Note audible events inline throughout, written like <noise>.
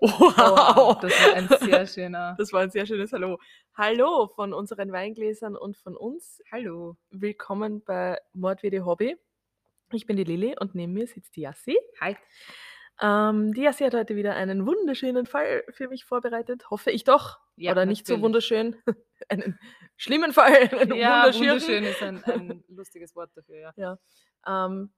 Wow, das war ein <laughs> sehr schöner. Das war ein sehr schönes Hallo. Hallo von unseren Weingläsern und von uns. Hallo. Willkommen bei Mord wie die Hobby. Ich bin die Lilly und neben mir sitzt die Yassi. Hi. Ähm, die Yassi hat heute wieder einen wunderschönen Fall für mich vorbereitet. Hoffe ich doch. Ja, Oder nicht so wunderschön. <laughs> einen schlimmen Fall. Einen Ja, wunderschön ist ein, ein <laughs> lustiges Wort dafür, ja. Ähm,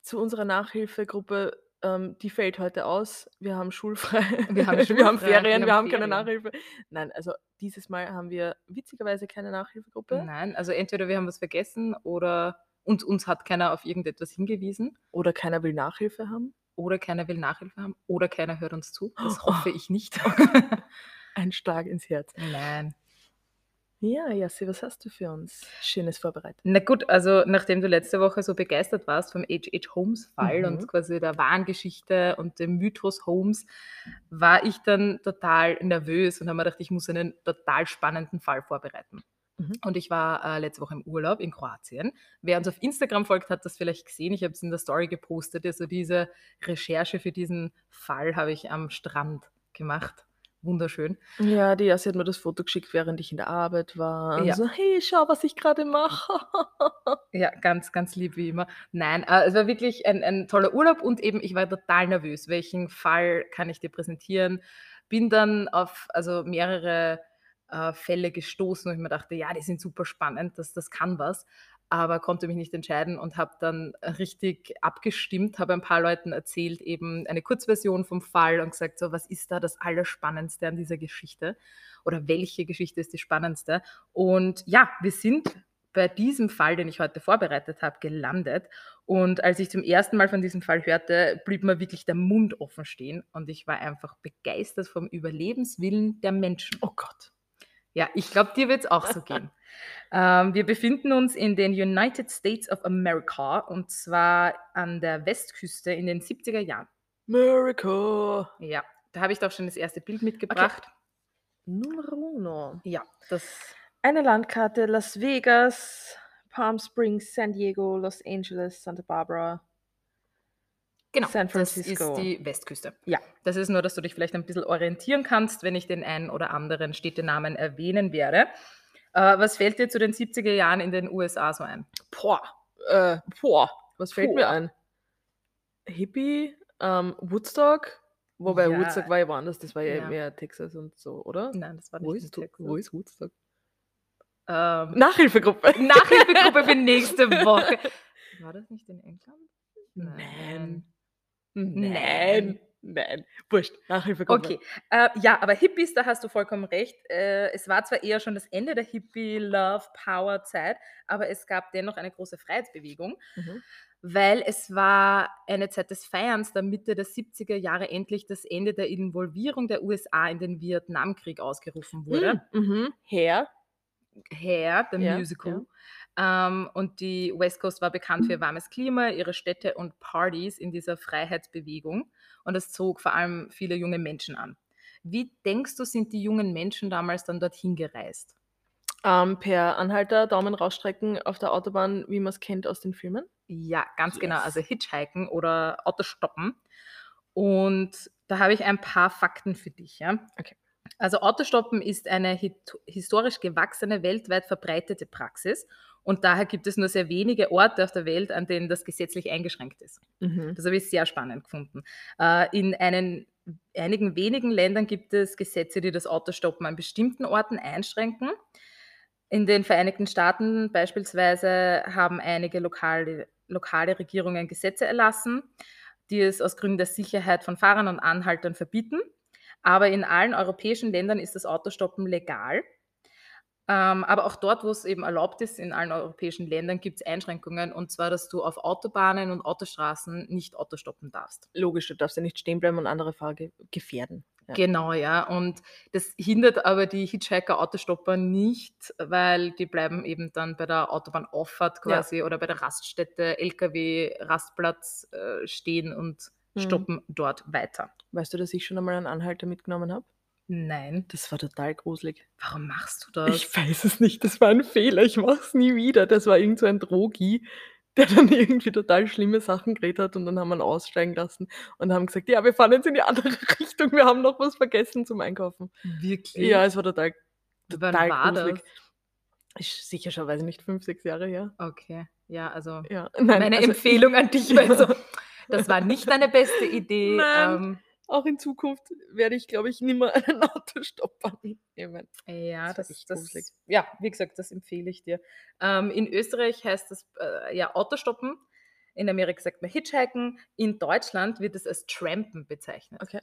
zu unserer Nachhilfegruppe, ähm, die fällt heute aus. Wir haben schulfrei. Wir haben <laughs> wir haben schulfrei, Ferien, wir haben haben keine Ferien. Nachhilfe. Nein, also dieses Mal haben wir witzigerweise keine Nachhilfegruppe. Nein, also entweder wir haben was vergessen oder und uns hat keiner auf irgendetwas hingewiesen Oder keiner will Nachhilfe haben. oder keiner will Nachhilfe haben oder keiner hört uns zu. Das hoffe ich nicht. <laughs> Ein Schlag ins Herz. Nein. Ja, Jassi, was hast du für uns Schönes vorbereitet? Na gut, also nachdem du letzte Woche so begeistert warst vom H.H. Holmes-Fall Mhm. und quasi der wahren Geschichte und dem Mythos Holmes, war ich dann total nervös und habe mir gedacht, ich muss einen total spannenden Fall vorbereiten. Mhm. Und ich war äh, letzte Woche im Urlaub in Kroatien. Wer uns auf Instagram folgt, hat das vielleicht gesehen. Ich habe es in der Story gepostet. Also diese Recherche für diesen Fall habe ich am Strand gemacht. Wunderschön. Ja, die Jassi hat mir das Foto geschickt, während ich in der Arbeit war. Und Ja. So, hey, schau, was ich gerade mache. <laughs> Ja, ganz, ganz lieb wie immer. Nein, äh, es war wirklich ein, ein toller Urlaub und eben ich war total nervös. Welchen Fall kann ich dir präsentieren? Bin dann auf also mehrere äh, Fälle gestoßen, wo ich mir dachte, ja, die sind super spannend, das, das kann was, aber konnte mich nicht entscheiden und habe dann richtig abgestimmt, habe ein paar Leuten erzählt, eben eine Kurzversion vom Fall und gesagt, so, was ist da das Allerspannendste an dieser Geschichte? Oder welche Geschichte ist die spannendste? Und ja, wir sind bei diesem Fall, den ich heute vorbereitet habe, gelandet. Und als ich zum ersten Mal von diesem Fall hörte, blieb mir wirklich der Mund offen stehen. Und ich war einfach begeistert vom Überlebenswillen der Menschen. Oh Gott. Ja, ich glaube, dir wird es auch so gehen. <laughs> ähm, wir befinden uns in den United States of America und zwar an der Westküste in den 70er Jahren. Miracle. Ja, da habe ich doch schon das erste Bild mitgebracht. Numero uno. Ja, das Eine Landkarte, Las Vegas, Palm Springs, San Diego, Los Angeles, Santa Barbara. Genau, San das Francisco. ist die Westküste. Ja. Das ist nur, dass du dich vielleicht ein bisschen orientieren kannst, wenn ich den einen oder anderen Städtenamen erwähnen werde. Äh, was fällt dir zu den 70er Jahren in den USA so ein? Boah, äh, boah, was fällt mir Boah. ein? Hippie, ähm, Woodstock, wobei Ja. Woodstock war ja woanders, das war ja, Ja. mehr Texas und so, oder? Nein, das war nicht Wo ist, Texas. wo ist Woodstock? Ähm, Nachhilfegruppe. Nachhilfegruppe für <laughs> nächste Woche. War das nicht in England? Nein. Nein. Nein, nein. Wurscht, Nachhilfegruppe. Okay, äh, ja, aber Hippies, da hast du vollkommen recht. Äh, es war zwar eher schon das Ende der Hippie-Love-Power-Zeit, aber es gab dennoch eine große Freiheitsbewegung, Mhm. weil es war eine Zeit des Feierns der Mitte der 70er Jahre endlich das Ende der Involvierung der USA in den Vietnamkrieg ausgerufen wurde. Mhm. Mhm. Hair. Hair, der Ja, Musical. Ähm, und die West Coast war bekannt für ihr warmes Klima, ihre Städte und Partys in dieser Freiheitsbewegung. Und das zog vor allem viele junge Menschen an. Wie denkst du, sind die jungen Menschen damals dann dorthin gereist? Ähm, per Anhalter, Daumen rausstrecken auf der Autobahn, wie man es kennt aus den Filmen. Ja, ganz genau. Yes. Also Hitchhiken oder Autostoppen. Und da habe ich ein paar Fakten für dich. Ja? Okay. Also Autostoppen ist eine historisch gewachsene, weltweit verbreitete Praxis. Und daher gibt es nur sehr wenige Orte auf der Welt, an denen das gesetzlich eingeschränkt ist. Mhm. Das habe ich sehr spannend gefunden. Äh, in einen, einigen wenigen Ländern gibt es Gesetze, die das Autostoppen an bestimmten Orten einschränken. In den Vereinigten Staaten beispielsweise haben einige lokale, lokale Regierungen Gesetze erlassen, die es aus Gründen der Sicherheit von Fahrern und Anhaltern verbieten. Aber in allen europäischen Ländern ist das Autostoppen legal. Ähm, aber auch dort, wo es eben erlaubt ist, in allen europäischen Ländern gibt es Einschränkungen. Und zwar, dass du auf Autobahnen und Autostraßen nicht Autostoppen darfst. Logisch, du darfst ja nicht stehen bleiben und andere Fahrer ge gefährden. Ja. Genau, ja. Und das hindert aber die Hitchhiker-Autostopper nicht, weil die bleiben eben dann bei der Autobahnauffahrt Ja. quasi oder bei der Raststätte, LKW-Rastplatz äh, stehen und Mhm. stoppen dort weiter. Weißt du, dass ich schon einmal einen Anhalter mitgenommen habe? Nein. Das war total gruselig. Warum machst du das? Ich weiß es nicht, das war ein Fehler, ich mach's nie wieder. Das war irgend so ein Drogi, <laughs> der dann irgendwie total schlimme Sachen geredet hat und dann haben wir ihn aussteigen lassen und haben gesagt: „Ja, wir fahren jetzt in die andere <laughs> Richtung, wir haben noch was vergessen zum Einkaufen.“ Wirklich? Ja, es war total Wann total war gruselig. das? Ist sicher schon, weiß ich nicht, 5, 6 Jahre her. Okay, ja, also Ja, nein, meine also Empfehlung an dich <laughs> wäre so, das war nicht deine beste Idee. Nein. Ähm, auch in Zukunft werde ich, glaube ich, nimmer einen <laughs> Autostopper mitnehmen. ja, Das das, das, ja, wie gesagt, das empfehle ich dir. Ähm, in Österreich heißt das äh, ja Autostoppen. In Amerika sagt man Hitchhiken. In Deutschland wird es als Trampen bezeichnet. Okay.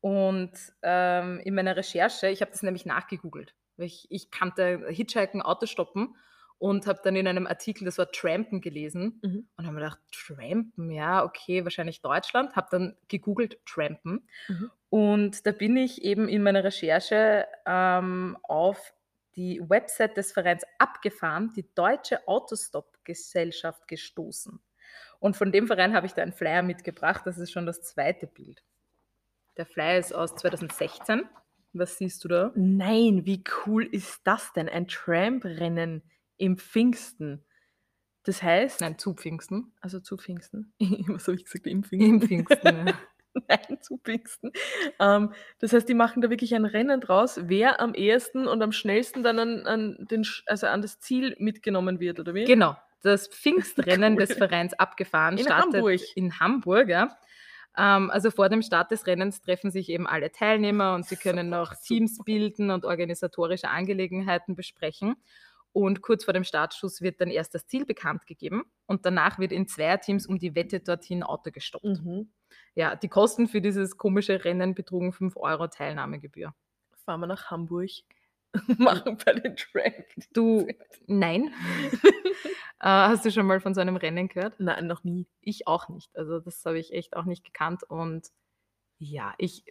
Und ähm, in meiner Recherche, ich habe das nämlich nachgegoogelt, weil ich, ich kannte Hitchhiken, Autostoppen und habe dann in einem Artikel das Wort Trampen gelesen Mhm. und habe mir gedacht, Trampen, ja, okay, wahrscheinlich Deutschland. Habe dann gegoogelt Trampen Mhm. und da bin ich eben in meiner Recherche ähm, auf die Website des Vereins abgefahren, die Deutsche Autostop-Gesellschaft gestoßen. Und von dem Verein habe ich da einen Flyer mitgebracht. Das ist schon das zweite Bild. Der Flyer ist aus 2016. Was siehst du da? Nein, wie cool ist das denn? Ein Tramp-Rennen im Pfingsten. Das heißt, Nein, zu Pfingsten. also zu Pfingsten. <laughs> Was habe ich gesagt? Im Im Pfingsten. Pfingsten. ja. <laughs> Nein, zu Pfingsten. Ähm, das heißt, die machen da wirklich ein Rennen draus, wer am ehesten und am schnellsten dann an, an, den, also an das Ziel mitgenommen wird, oder wie? Genau. Das <laughs> Pfingstrennen Cool. des Vereins abgefahren In startet Hamburg. in Hamburg. Ja. Ähm, also vor dem Start des Rennens treffen sich eben alle Teilnehmer und sie können noch. Teams bilden und organisatorische Angelegenheiten besprechen. Und kurz vor dem Startschuss wird dann erst das Ziel bekannt gegeben und danach wird in Zweierteams um die Wette dorthin Auto gestoppt. Mhm. Ja, die Kosten für dieses komische Rennen betrugen 5 Euro Teilnahmegebühr. Fahren wir nach Hamburg. <laughs> machen bei den Tramp. Du, nein. <laughs> äh, hast du schon mal von so einem Rennen gehört? Nein, noch nie. Ich auch nicht. Also das habe ich echt auch nicht gekannt. Und ja, ich,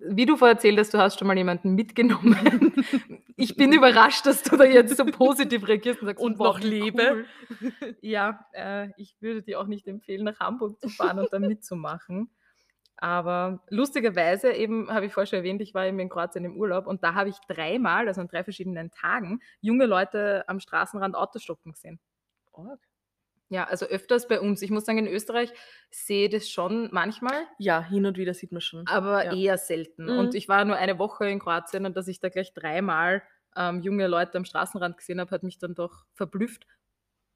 wie du vorher erzählt hast, du hast schon mal jemanden mitgenommen. <laughs> ich bin überrascht, dass du da jetzt so positiv reagierst und sagst, Und wow, noch lebe. cool. <laughs> Ja, äh, ich würde dir auch nicht empfehlen, nach Hamburg zu fahren und da mitzumachen. Aber lustigerweise, eben habe ich vorher schon erwähnt, ich war eben in Kroatien im Urlaub und da habe ich dreimal, also an drei verschiedenen Tagen, junge Leute am Straßenrand Autostoppen gesehen. Org. Ja, also öfters bei uns. Ich muss sagen, in Österreich sehe ich das schon manchmal, Ja, hin und wieder sieht man schon. aber Ja. eher selten. Mhm. Und ich war nur eine Woche in Kroatien und dass ich da gleich dreimal ähm, junge Leute am Straßenrand gesehen habe, hat mich dann doch verblüfft.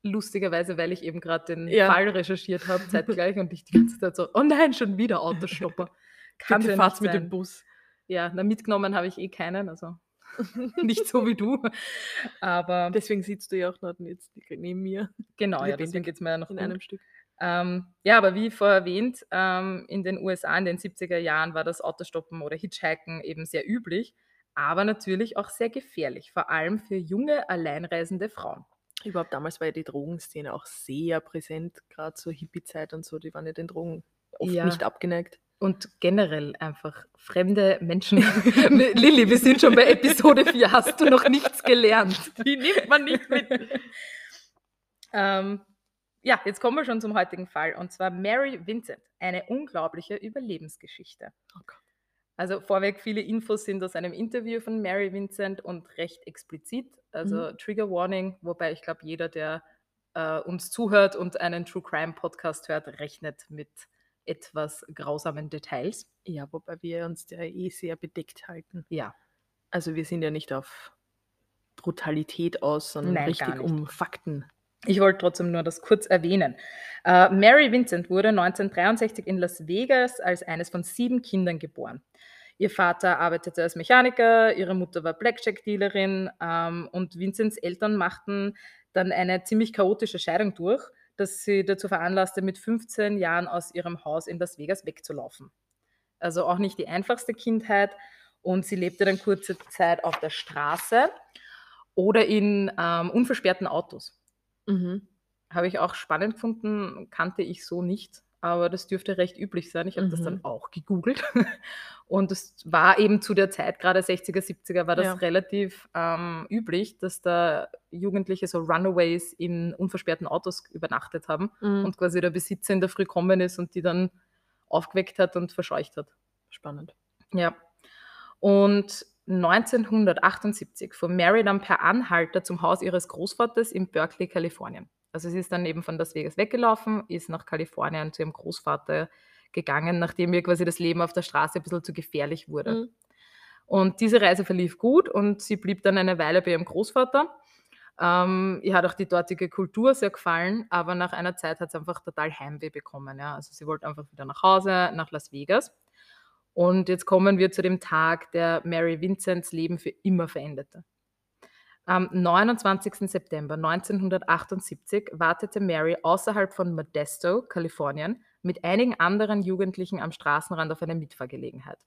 Lustigerweise, weil ich eben gerade den Ja. Fall recherchiert habe, zeitgleich und ich die ganze Zeit so, oh nein, schon wieder Autostopper. <laughs> Kann Bitte ja fahrt's nicht mit dem sein. Bus. Ja, na, mitgenommen habe ich eh keinen, also <laughs> nicht so wie du. Aber Deswegen sitzt du ja auch noch jetzt neben mir genau, ja, deswegen geht es mir ja noch in gut. einem Stück. Ähm, ja, aber wie vorher erwähnt, ähm, in den USA in den 70er Jahren war das Autostoppen oder Hitchhiken eben sehr üblich, aber natürlich auch sehr gefährlich, vor allem für junge, alleinreisende Frauen. Überhaupt damals war ja die Drogenszene auch sehr präsent, gerade zur Hippie-Zeit und so, die waren ja den Drogen oft Ja. nicht abgeneigt. Und generell einfach fremde Menschen. <laughs> Lilly, wir sind schon bei Episode 4. Hast du noch nichts gelernt? Die nimmt man nicht mit. Ähm, ja, jetzt kommen wir schon zum heutigen Fall. Und zwar Mary Vincent. Eine unglaubliche Überlebensgeschichte. Oh. Also vorweg, viele Infos sind aus einem Interview von Mary Vincent und recht explizit. Also Trigger Warning, wobei ich glaube, jeder, der äh, uns zuhört und einen True Crime Podcast hört, rechnet mit etwas grausamen Details. Ja, wobei wir uns ja eh sehr bedeckt halten. Ja, Also wir sind ja nicht auf Brutalität aus, sondern Nein, richtig um Fakten. Ich wollte trotzdem nur das kurz erwähnen. Äh, Mary Vincent wurde 1963 in Las Vegas als eines von sieben Kindern geboren. Ihr Vater arbeitete als Mechaniker, ihre Mutter war Blackjack-Dealerin ähm, und Vincents Eltern machten dann eine ziemlich chaotische Scheidung durch, das sie dazu veranlasste, mit 15 Jahren aus ihrem Haus in Las Vegas wegzulaufen. Also auch nicht die einfachste Kindheit und sie lebte dann kurze Zeit auf der Straße oder in ähm, unversperrten Autos. Mhm. Habe ich auch spannend gefunden, kannte ich so nicht, aber das dürfte recht üblich sein. Ich habe das dann Mhm. auch gegoogelt. <laughs> Und es war eben zu der Zeit, gerade 60er, 70er, war das Ja. relativ ähm, üblich, dass da Jugendliche so Runaways in unversperrten Autos übernachtet haben Mhm. und quasi der Besitzer in der Früh gekommen ist und die dann aufgeweckt hat und verscheucht hat. Spannend. Ja. Und 1978 fuhr Mary dann per Anhalter zum Haus ihres Großvaters in Berkeley, Kalifornien. Also sie ist dann eben von Las Vegas weggelaufen, ist nach Kalifornien zu ihrem Großvater gegangen, nachdem ihr quasi das Leben auf der Straße ein bisschen zu gefährlich wurde. Mhm. Und diese Reise verlief gut und sie blieb dann eine Weile bei ihrem Großvater. Ähm, ihr hat auch die dortige Kultur sehr gefallen, aber nach einer Zeit hat sie einfach total Heimweh bekommen. Ja? Also sie wollte einfach wieder nach Hause, nach Las Vegas. Und jetzt kommen wir zu dem Tag, der Mary Vincents Leben für immer veränderte. Am 29. September 1978 wartete Mary außerhalb von Modesto, Kalifornien, mit einigen anderen Jugendlichen am Straßenrand auf eine Mitfahrgelegenheit.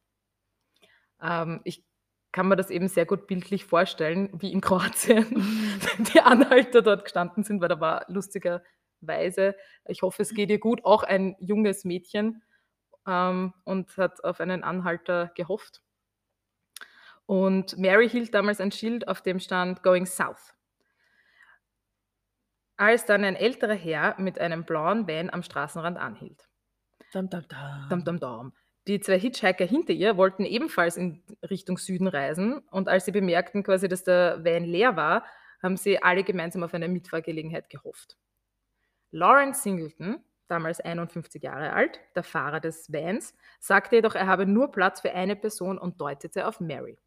Ähm, ich kann mir das eben sehr gut bildlich vorstellen, wie in Kroatien <laughs> die Anhalter dort gestanden sind, weil da war lustigerweise, ich hoffe, es geht ihr gut, auch ein junges Mädchen ähm, und hat auf einen Anhalter gehofft. Und Mary hielt damals ein Schild, auf dem stand Going South. Als dann ein älterer Herr mit einem blauen Van am Straßenrand anhielt. Dam, dam, dam. Dam, dam, dam. Die zwei Hitchhiker hinter ihr wollten ebenfalls in Richtung Süden reisen und als sie bemerkten quasi, dass der Van leer war, haben sie alle gemeinsam auf eine Mitfahrgelegenheit gehofft. Lawrence Singleton, damals 51 Jahre alt, der Fahrer des Vans, sagte jedoch, er habe nur Platz für eine Person und deutete auf Mary.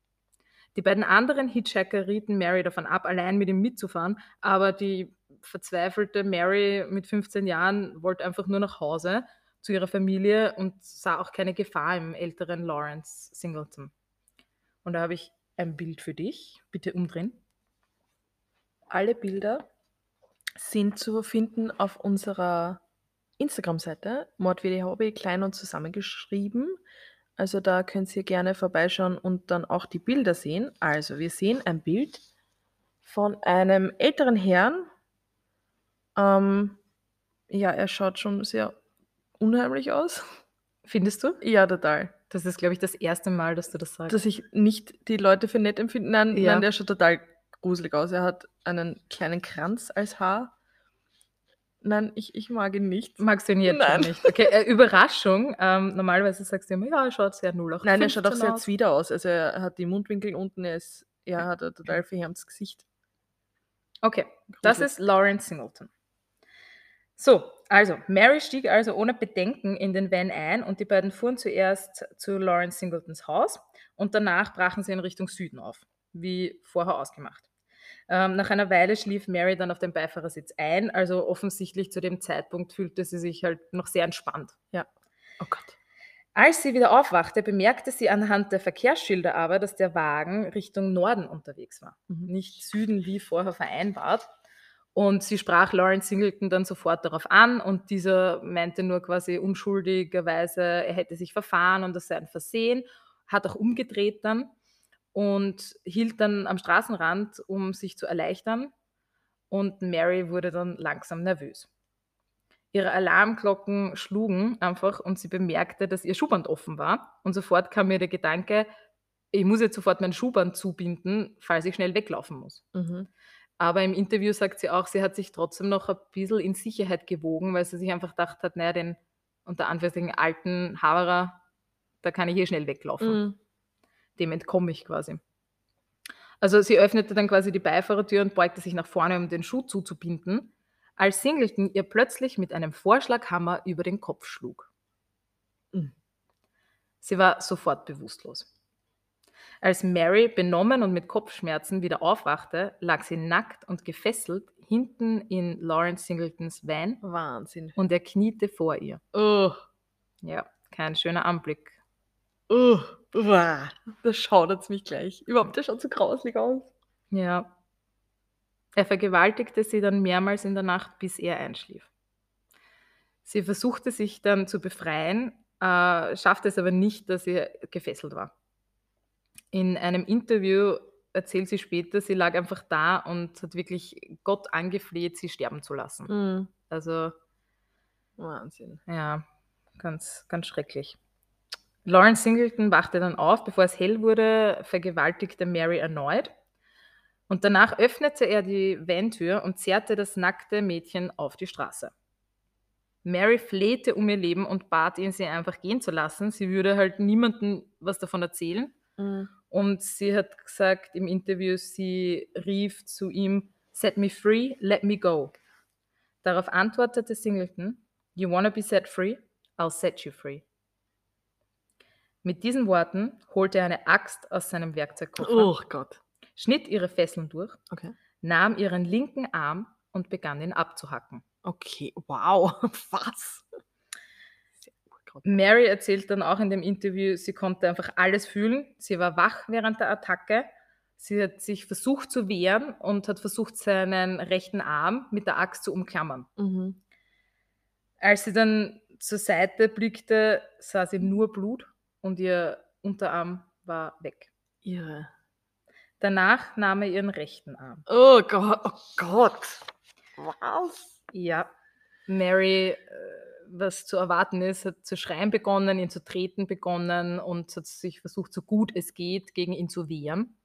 Die beiden anderen Hitchhiker rieten Mary davon ab, allein mit ihm mitzufahren, aber die verzweifelte Mary mit 15 Jahren wollte einfach nur nach Hause zu ihrer Familie und sah auch keine Gefahr im älteren Lawrence Singleton. Und da habe ich ein Bild für dich. Bitte umdrehen. Alle Bilder sind zu finden auf unserer Instagram-Seite Mord wie die Hobby klein und zusammengeschrieben. Also da könnt ihr gerne vorbeischauen und dann auch die Bilder sehen. Also wir sehen ein Bild von einem älteren Herrn. Ähm, ja, er schaut schon sehr unheimlich aus. <laughs> Findest du? Ja, total. Das ist, glaube ich, das erste Mal, dass du das sagst. Dass ich nicht die Leute für nett empfinde. Nein, Ja. nein, der schaut total gruselig aus. Er hat einen kleinen Kranz als Haar. Nein, ich, ich mag ihn nicht. Magst du ihn jetzt Nein. schon nicht? Okay, äh, Überraschung. Ähm, normalerweise sagst du immer, ja, er schaut sehr 08. Nein, er schaut auch sehr aus. zwider aus. Also er hat die Mundwinkel unten, er, ist, er hat ein total verhärmtes Gesicht. Okay, das Gruselig. ist Lawrence Singleton. So, also, Mary stieg also ohne Bedenken in den Van ein und die beiden fuhren zuerst zu Lawrence Singletons Haus und danach brachen sie in Richtung Süden auf, wie vorher ausgemacht. Ähm, nach einer Weile schlief Mary dann auf dem Beifahrersitz ein, also offensichtlich zu dem Zeitpunkt fühlte sie sich halt noch sehr entspannt. Oh Gott. Als sie wieder aufwachte, bemerkte sie anhand der Verkehrsschilder aber, dass der Wagen Richtung Norden unterwegs war, Mhm. nicht Süden wie vorher vereinbart. Und sie sprach Lawrence Singleton dann sofort darauf an und dieser meinte nur quasi unschuldigerweise, er hätte sich verfahren und das sei ein Versehen, hat auch umgedreht dann und hielt dann am Straßenrand, um sich zu erleichtern. Und Mary wurde dann langsam nervös. Ihre Alarmglocken schlugen einfach und sie bemerkte, dass ihr Schuhband offen war. Und sofort kam mir der Gedanke, ich muss jetzt sofort mein Schuhband zubinden, falls ich schnell weglaufen muss. Mhm. Aber im Interview sagt sie auch, sie hat sich trotzdem noch ein bisschen in Sicherheit gewogen, weil sie sich einfach gedacht hat, naja, den unter Anführungszeichen alten Haverer, da kann ich hier schnell weglaufen. Mhm. Dem entkomme ich quasi. Also sie öffnete dann quasi die Beifahrertür und beugte sich nach vorne, um den Schuh zuzubinden, als Singleton ihr plötzlich mit einem Vorschlaghammer über den Kopf schlug. Mhm. Sie war sofort bewusstlos. Als Mary benommen und mit Kopfschmerzen wieder aufwachte, lag sie nackt und gefesselt hinten in Lawrence Singletons Van Wahnsinn. und er kniete vor ihr. Oh. Ja, kein schöner Anblick. Oh. Uah. Das schaudert mich gleich. Überhaupt, der schaut so grauslig aus. Ja. Er vergewaltigte sie dann mehrmals in der Nacht, bis er einschlief. Sie versuchte sich dann zu befreien, äh, schaffte es aber nicht, dass sie gefesselt war. In einem Interview erzählt sie später, sie lag einfach da und hat wirklich Gott angefleht, sie sterben zu lassen. Mhm. Also Wahnsinn. ja, ganz, ganz schrecklich. Lawrence Singleton wachte dann auf, bevor es hell wurde, vergewaltigte Mary erneut. Und danach öffnete er die Vantür und zerrte das nackte Mädchen auf die Straße. Mary flehte um ihr Leben und bat ihn, sie einfach gehen zu lassen. Sie würde halt niemandem was davon erzählen. Mhm. Und sie hat gesagt im Interview, sie rief zu ihm, Set me free, let me go. Darauf antwortete Singleton: „You wanna be set free? I'll set you free.“ Mit diesen Worten holte er eine Axt aus seinem Werkzeugkoffer, Oh Gott. schnitt ihre Fesseln durch, Okay. nahm ihren linken Arm und begann ihn abzuhacken. Okay, wow. <laughs> Was? Urgrad. Mary erzählt dann auch in dem Interview, sie konnte einfach alles fühlen. Sie war wach während der Attacke. Sie hat sich versucht zu wehren und hat versucht, seinen rechten Arm mit der Axt zu umklammern. Mhm. Als sie dann zur Seite blickte, sah sie nur Blut und ihr Unterarm war weg. Irre. Danach nahm er ihren rechten Arm. Oh Gott, oh Gott. Was? Ja, Mary, äh, was zu erwarten ist, hat zu schreien begonnen, ihn zu treten begonnen und hat sich versucht, so gut es geht, gegen ihn zu wehren.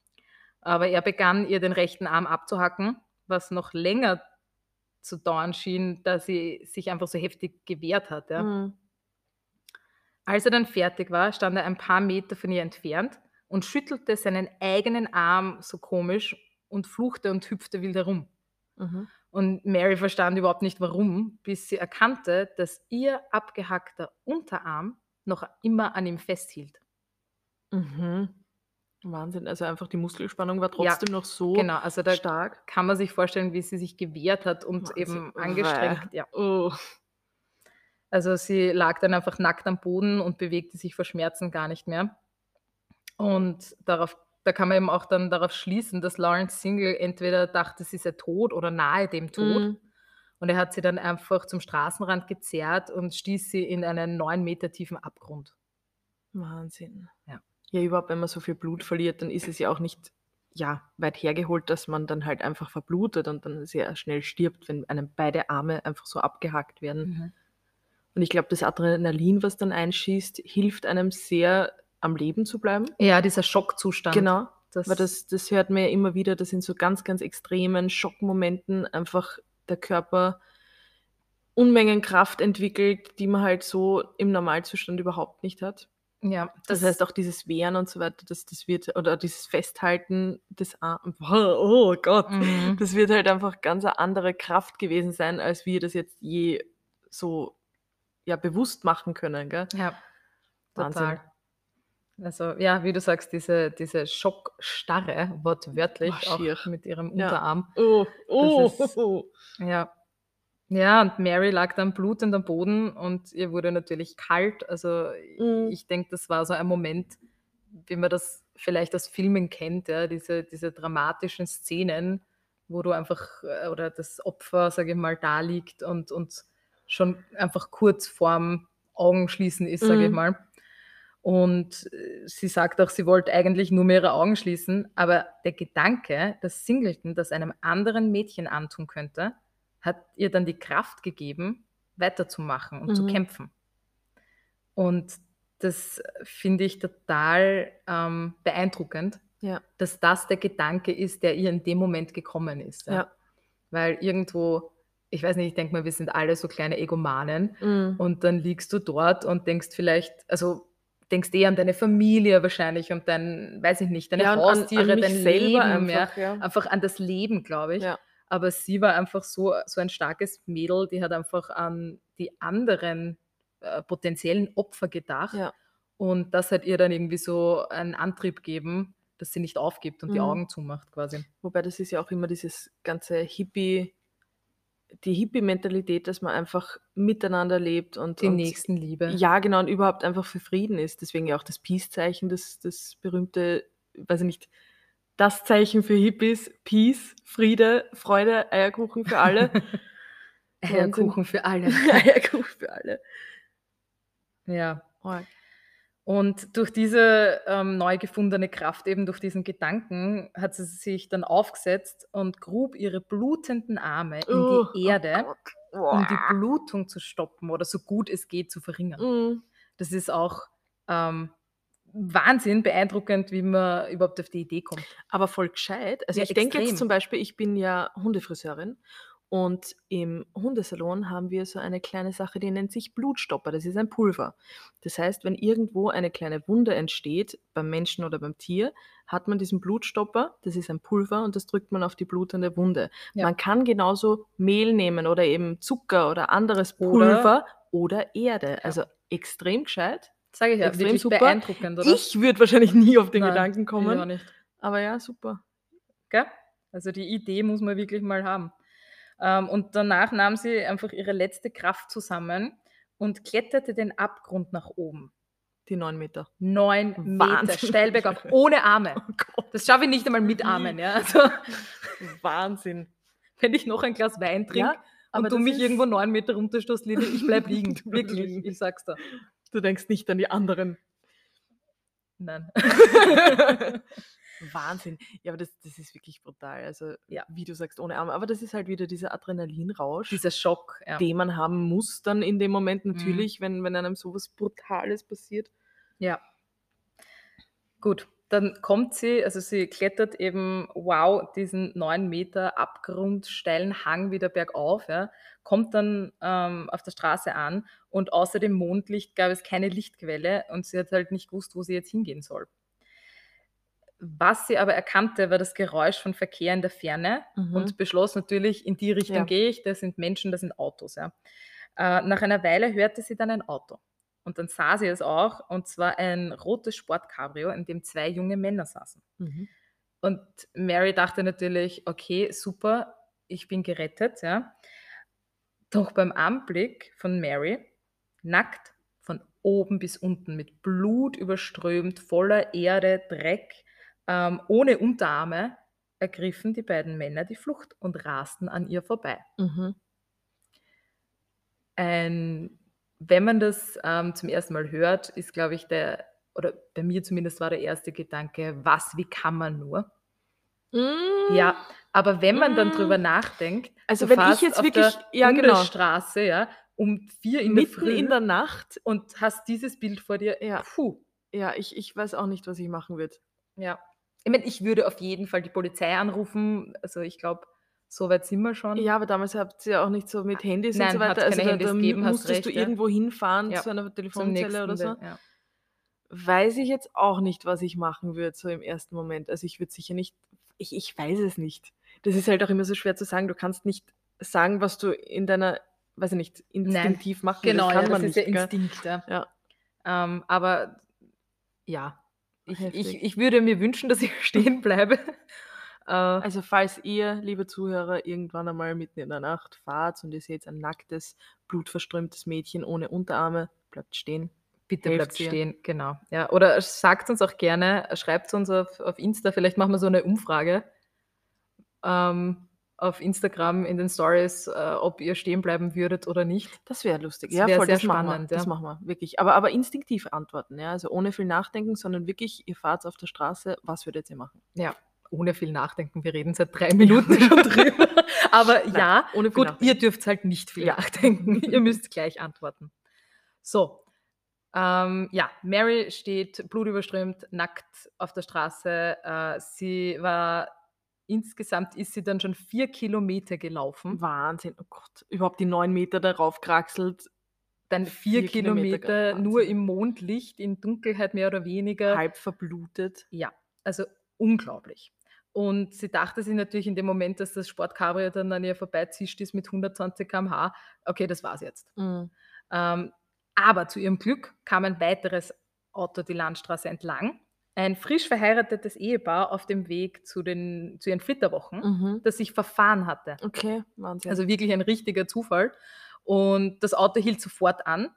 Aber er begann, ihr den rechten Arm abzuhacken, was noch länger zu dauern schien, da sie sich einfach so heftig gewehrt hat. Ja. Mhm. Als er dann fertig war, stand er ein paar Meter von ihr entfernt und schüttelte seinen eigenen Arm so komisch und fluchte und hüpfte wild herum. Mhm. Und Mary verstand überhaupt nicht warum, bis sie erkannte, dass ihr abgehackter Unterarm noch immer an ihm festhielt. Mhm. Wahnsinn. Also einfach die Muskelspannung war trotzdem noch so Genau, also da stark. kann man sich vorstellen, wie sie sich gewehrt hat und Wahnsinn. eben angestrengt. Ja. Oh. Also sie lag dann einfach nackt am Boden und bewegte sich vor Schmerzen gar nicht mehr. Und darauf, da kann man eben auch dann darauf schließen, dass Lawrence Single entweder dachte, sie sei tot oder nahe dem Tod. Mhm. Und er hat sie dann einfach zum Straßenrand gezerrt und stieß sie in einen neun Meter tiefen Abgrund. Wahnsinn. Ja. Ja, überhaupt, wenn man so viel Blut verliert, dann ist es ja auch nicht ja, weit hergeholt, dass man dann halt einfach verblutet und dann sehr schnell stirbt, wenn einem beide Arme einfach so abgehackt werden. Und ich glaube, das Adrenalin, was dann einschießt, hilft einem sehr, am Leben zu bleiben. Ja, dieser Schockzustand. Genau. Das, Weil das, das hört man ja immer wieder, dass in so ganz, ganz extremen Schockmomenten einfach der Körper Unmengen Kraft entwickelt, die man halt so im Normalzustand überhaupt nicht hat. ja, Das, heißt auch dieses Wehren und so weiter, das, das wird, oder dieses Festhalten des Arms, oh Gott, Mhm. das wird halt einfach ganz eine andere Kraft gewesen sein, als wir das jetzt je so ja, bewusst machen können. Gell? Ja, Wahnsinn. total. Also ja, wie du sagst, diese, diese Schockstarre, wortwörtlich, Oh, auch mit ihrem Ja. Unterarm. Oh, oh, ist- Ja. Ja, und Mary lag dann blutend am Boden und ihr wurde natürlich kalt. Also Mhm. ich denke, das war so ein Moment, wie man das vielleicht aus Filmen kennt, ja, diese, diese dramatischen Szenen, wo du einfach, äh, oder das Opfer, sage ich mal, da liegt und, und schon einfach kurz vorm Augenschließen ist, sage ich Mhm. mal. Und äh, sie sagt auch, sie wollte eigentlich nur mehr ihre Augen schließen, aber der Gedanke, dass Singleton das einem anderen Mädchen antun könnte, hat ihr dann die Kraft gegeben, weiterzumachen und zu Mhm. kämpfen. Und das finde ich total ähm, beeindruckend, Ja. dass das der Gedanke ist, der ihr in dem Moment gekommen ist. Ja. Weil irgendwo, ich weiß nicht, ich denke mal, wir sind alle so kleine Egomanen Mhm. und dann liegst du dort und denkst vielleicht, also denkst eher an deine Familie wahrscheinlich und dein, weiß ich nicht, deine ja, Haustiere, dein selber Leben, einfach, ja. ja. einfach an das Leben, glaube ich. Ja. Aber sie war einfach so, so ein starkes Mädel, die hat einfach an die anderen äh, potenziellen Opfer gedacht. Und das hat ihr dann irgendwie so einen Antrieb gegeben, dass sie nicht aufgibt und die Mhm. Augen zumacht quasi. Wobei das ist ja auch immer dieses ganze Hippie, die Hippie-Mentalität, dass man einfach miteinander lebt und, Die und Nächstenliebe. ja, genau, und überhaupt einfach für Frieden ist. Deswegen ja auch das Peace-Zeichen, das, das berühmte, weiß ich nicht, das Zeichen für Hippies, Peace, Friede, Freude, Eierkuchen für alle. <laughs> Eierkuchen für alle. <laughs> Eierkuchen für alle. ja. Und durch diese ähm, neu gefundene Kraft, eben durch diesen Gedanken, hat sie sich dann aufgesetzt und grub ihre blutenden Arme in Oh, die Erde, oh um die. Blutung zu stoppen oder so gut es geht zu verringern. Mm. Das ist auch ähm, Wahnsinn beeindruckend, wie man überhaupt auf die Idee kommt. Aber voll gescheit. Also Ja, ich denke jetzt zum Beispiel, ich bin ja Hundefriseurin Und im Hundesalon haben wir so eine kleine Sache, die nennt sich Blutstopper. Das ist ein Pulver. Das heißt, wenn irgendwo eine kleine Wunde entsteht, beim Menschen oder beim Tier, hat man diesen Blutstopper, das ist ein Pulver und das drückt man auf die blutende Wunde. Ja. Man kann genauso Mehl nehmen oder eben Zucker oder anderes Oder- Pulver oder, Erde. Also extrem gescheit. Sage ich ja, Extrem super. beeindruckend, oder? Ich würde wahrscheinlich nie auf den Nein, Gedanken kommen. nicht. Aber ja, super. Gell? Also die Idee muss man wirklich mal haben. Ähm, und danach nahm sie einfach ihre letzte Kraft zusammen und kletterte den Abgrund nach oben. Die neun Meter. Neun Meter Wahnsinn. steil bergauf, <laughs> ohne Arme. Oh. Das schaffe ich nicht einmal mit. Armen. Ja? Also, <laughs> Wahnsinn. wenn ich noch ein Glas Wein trinke und du mich irgendwo neun Meter runterstoßt, Lili, ich bleib liegen. <laughs> Wirklich, ich sag's dir. Du denkst nicht an die anderen. Nein. Wahnsinn. Ja, aber das, das ist wirklich brutal. Also, Ja. wie du sagst, ohne Arme. Aber das ist halt wieder dieser Adrenalinrausch, Dieser Schock. Ja. den man haben muss dann in dem Moment Mhm. natürlich, wenn, wenn einem sowas Brutales passiert. Ja. Gut, dann kommt sie, also sie klettert eben, wow, diesen neun Meter abgrundsteilen Hang wieder bergauf, ja, kommt dann ähm, auf der Straße an und außer dem Mondlicht gab es keine Lichtquelle und sie hat halt nicht gewusst, wo sie jetzt hingehen soll. Was sie aber erkannte, war das Geräusch von Verkehr in der Ferne Mhm. und beschloss natürlich, in die Richtung Ja. gehe ich, da sind Menschen, da sind Autos. Ja. Äh, nach einer Weile hörte sie dann ein Auto. Und dann sah sie es auch, und zwar ein rotes Sportcabrio, in dem zwei junge Männer saßen. Mhm. Und Mary dachte natürlich, okay, super, ich bin gerettet. Ja. Doch beim Anblick von Mary, nackt von oben bis unten, mit Blut überströmt, voller Erde, Dreck, ähm, ohne Unterarme, ergriffen die beiden Männer die Flucht und rasten an ihr vorbei. Mhm. Ein, wenn man das ähm, zum ersten Mal hört, ist, glaube ich, der, oder bei mir zumindest war der erste Gedanke, was, wie kann man nur? Mm. Ja, aber wenn man dann Mm. drüber nachdenkt, Also wenn ich jetzt auf wirklich, der ja genau, Bundesstraße, ja, um vier in der mitten Früh in der Nacht, und hast dieses Bild vor dir, Ja. puh, ja, ich, ich weiß auch nicht, was ich machen würde. ja. Ich meine, ich würde auf jeden Fall die Polizei anrufen, also ich glaube, so weit sind wir schon. Ja, aber damals habt ihr ja auch nicht so mit Handys Nein, und so weiter. Also keine da, Handys da hast musstest du recht, ja. irgendwo hinfahren Ja, zu einer Telefonzelle oder so. ja. Weiß ich jetzt auch nicht, was ich machen würde, so im ersten Moment. Also ich würde sicher nicht, ich, ich weiß es nicht. Das ist halt auch immer so schwer zu sagen. Du kannst nicht sagen, was du in deiner, weiß ich nicht, instinktiv machen Genau, das ja, kann das man ist nicht. ja gell? Instinkt. Ja. Ja. Ähm, aber ja, ich, ich, ich würde mir wünschen, dass ich <laughs> stehen bleibe. Äh, Also falls ihr, liebe Zuhörer, irgendwann einmal mitten in der Nacht fahrt und ihr seht ein nacktes, blutverströmtes Mädchen ohne Unterarme, bleibt stehen. bitte helft bleibt ihr. stehen, genau. Ja, oder sagt uns auch gerne, schreibt uns auf, auf Insta, vielleicht machen wir so eine Umfrage ähm, auf Instagram in den Stories, äh, ob ihr stehen bleiben würdet oder nicht. Das wäre lustig. Das ja, wär voll, sehr das machen wir. spannend, Das ja. machen wir, wirklich. Aber, aber instinktiv antworten, ja. Also ohne viel nachdenken, sondern wirklich, ihr fahrt auf der Straße, was würdet ihr machen? Ja, ohne viel nachdenken. Wir reden seit drei Minuten schon drüber. <laughs> Aber Nein, ja, ohne viel gut, nachdenken. ihr dürft halt nicht viel Ja. nachdenken. <laughs> ihr müsst gleich antworten. So. Ähm, ja, Mary steht blutüberströmt, nackt auf der Straße. Äh, sie war, insgesamt ist sie dann schon vier Kilometer gelaufen. Wahnsinn, oh Gott. Überhaupt die neun Meter darauf kraxelt, Dann vier, Vier Kilometer, Kilometer, nur im Mondlicht, in Dunkelheit mehr oder weniger. halb verblutet. Ja, also unglaublich. Und sie dachte sich natürlich in dem Moment, dass das Sportcabrio dann an ihr vorbeizischt ist mit 120 km/h. Okay, das war's jetzt. Mhm. Ähm, aber zu ihrem Glück kam ein weiteres Auto die Landstraße entlang. Ein frisch verheiratetes Ehepaar auf dem Weg zu, den, zu ihren Flitterwochen, Mhm. das sich verfahren hatte. Okay, Wahnsinn. Also wirklich ein richtiger Zufall. Und das Auto hielt sofort an.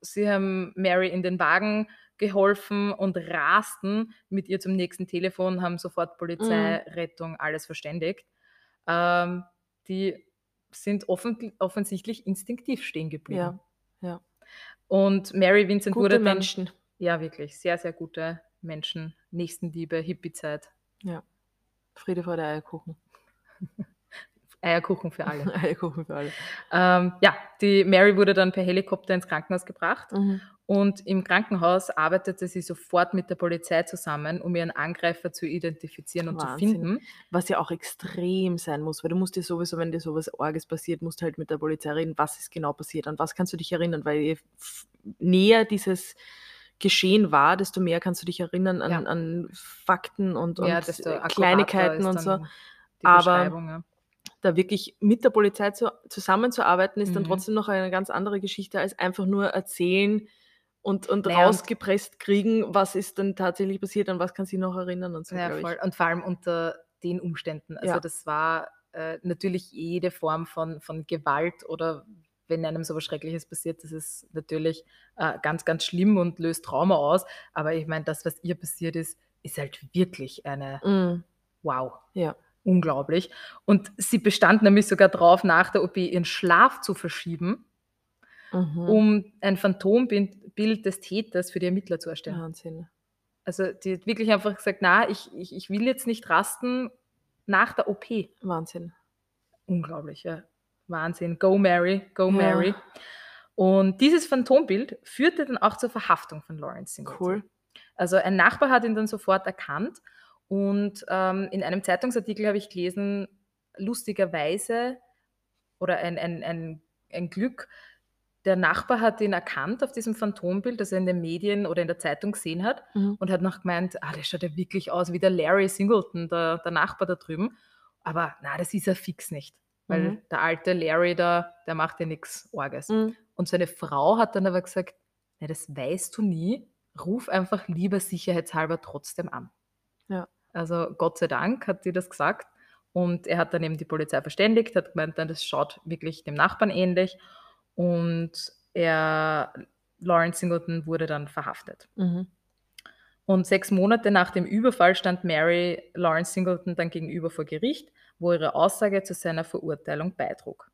Sie haben Mary in den Wagen geholfen und rasten mit ihr zum nächsten Telefon, haben sofort Polizei, Rettung, alles verständigt. Ähm, die sind offen, offensichtlich instinktiv stehen geblieben. ja, ja. Und Mary Vincent Gute wurde dann, Menschen. ja wirklich, sehr, sehr gute Menschen, Nächstenliebe, Hippie-Zeit, Ja. Friede vor der Eierkuchen. <laughs> Eierkuchen für alle. <laughs> Eierkuchen für alle. ähm, ja, die Mary wurde dann per Helikopter ins Krankenhaus gebracht. Mhm. Und im Krankenhaus arbeitete sie sofort mit der Polizei zusammen, um ihren Angreifer zu identifizieren und zu Wahnsinn. finden. Was ja auch extrem sein muss, weil du musst dir sowieso, wenn dir sowas Arges passiert, musst halt mit der Polizei reden, was ist genau passiert, an was kannst du dich erinnern, weil je näher dieses Geschehen war, desto mehr kannst du dich erinnern an Ja. an Fakten und Ja, und, desto akkurater Kleinigkeiten und so. dann Aber ja. da wirklich mit der Polizei zu zusammenzuarbeiten, ist dann Mhm. trotzdem noch eine ganz andere Geschichte als einfach nur erzählen und und Na ja, und rausgepresst kriegen, was ist denn tatsächlich passiert, an was kann sie noch erinnern und so, Ja, glaube voll. Und vor allem unter den Umständen. Also Ja. das war äh, natürlich jede Form von, von Gewalt oder wenn einem so was Schreckliches passiert, das ist natürlich äh, ganz, ganz schlimm und löst Trauma aus. Aber ich meine, das, was ihr passiert ist, ist halt wirklich eine Mhm. Wow. Ja. Unglaublich. Und sie bestand nämlich sogar drauf, nach der OP ihren Schlaf zu verschieben, Mhm. um ein Phantombild Bild des Täters für die Ermittler zu erstellen. Wahnsinn. Also die hat wirklich einfach gesagt, na, ich, ich, ich will jetzt nicht rasten nach der OP. Wahnsinn. Unglaublich, ja. Wahnsinn. Go Mary, go Ja. Mary. Und dieses Phantombild führte dann auch zur Verhaftung von Lawrence Singleton. Cool. Also ein Nachbar hat ihn dann sofort erkannt und ähm, in einem Zeitungsartikel habe ich gelesen, lustigerweise oder ein, ein, ein, ein Glück, der Nachbar hat ihn erkannt auf diesem Phantombild, das er in den Medien oder in der Zeitung gesehen hat Mhm. und hat noch gemeint, ah, der schaut ja wirklich aus wie der Larry Singleton, der, der Nachbar da drüben. Aber na, das ist er fix nicht. Weil Mhm. der alte Larry da, der macht ja nichts Orges. Mhm. Und seine Frau hat dann aber gesagt, nee, das weißt du nie, ruf einfach lieber sicherheitshalber trotzdem an. Ja. Also Gott sei Dank hat die das gesagt. Und er hat dann eben die Polizei verständigt, hat gemeint, nein, das schaut wirklich dem Nachbarn ähnlich. Und er, Lawrence Singleton wurde dann verhaftet. Mhm. Und sechs Monate nach dem Überfall stand Mary Lawrence Singleton dann gegenüber vor Gericht, wo ihre Aussage zu seiner Verurteilung beitrug.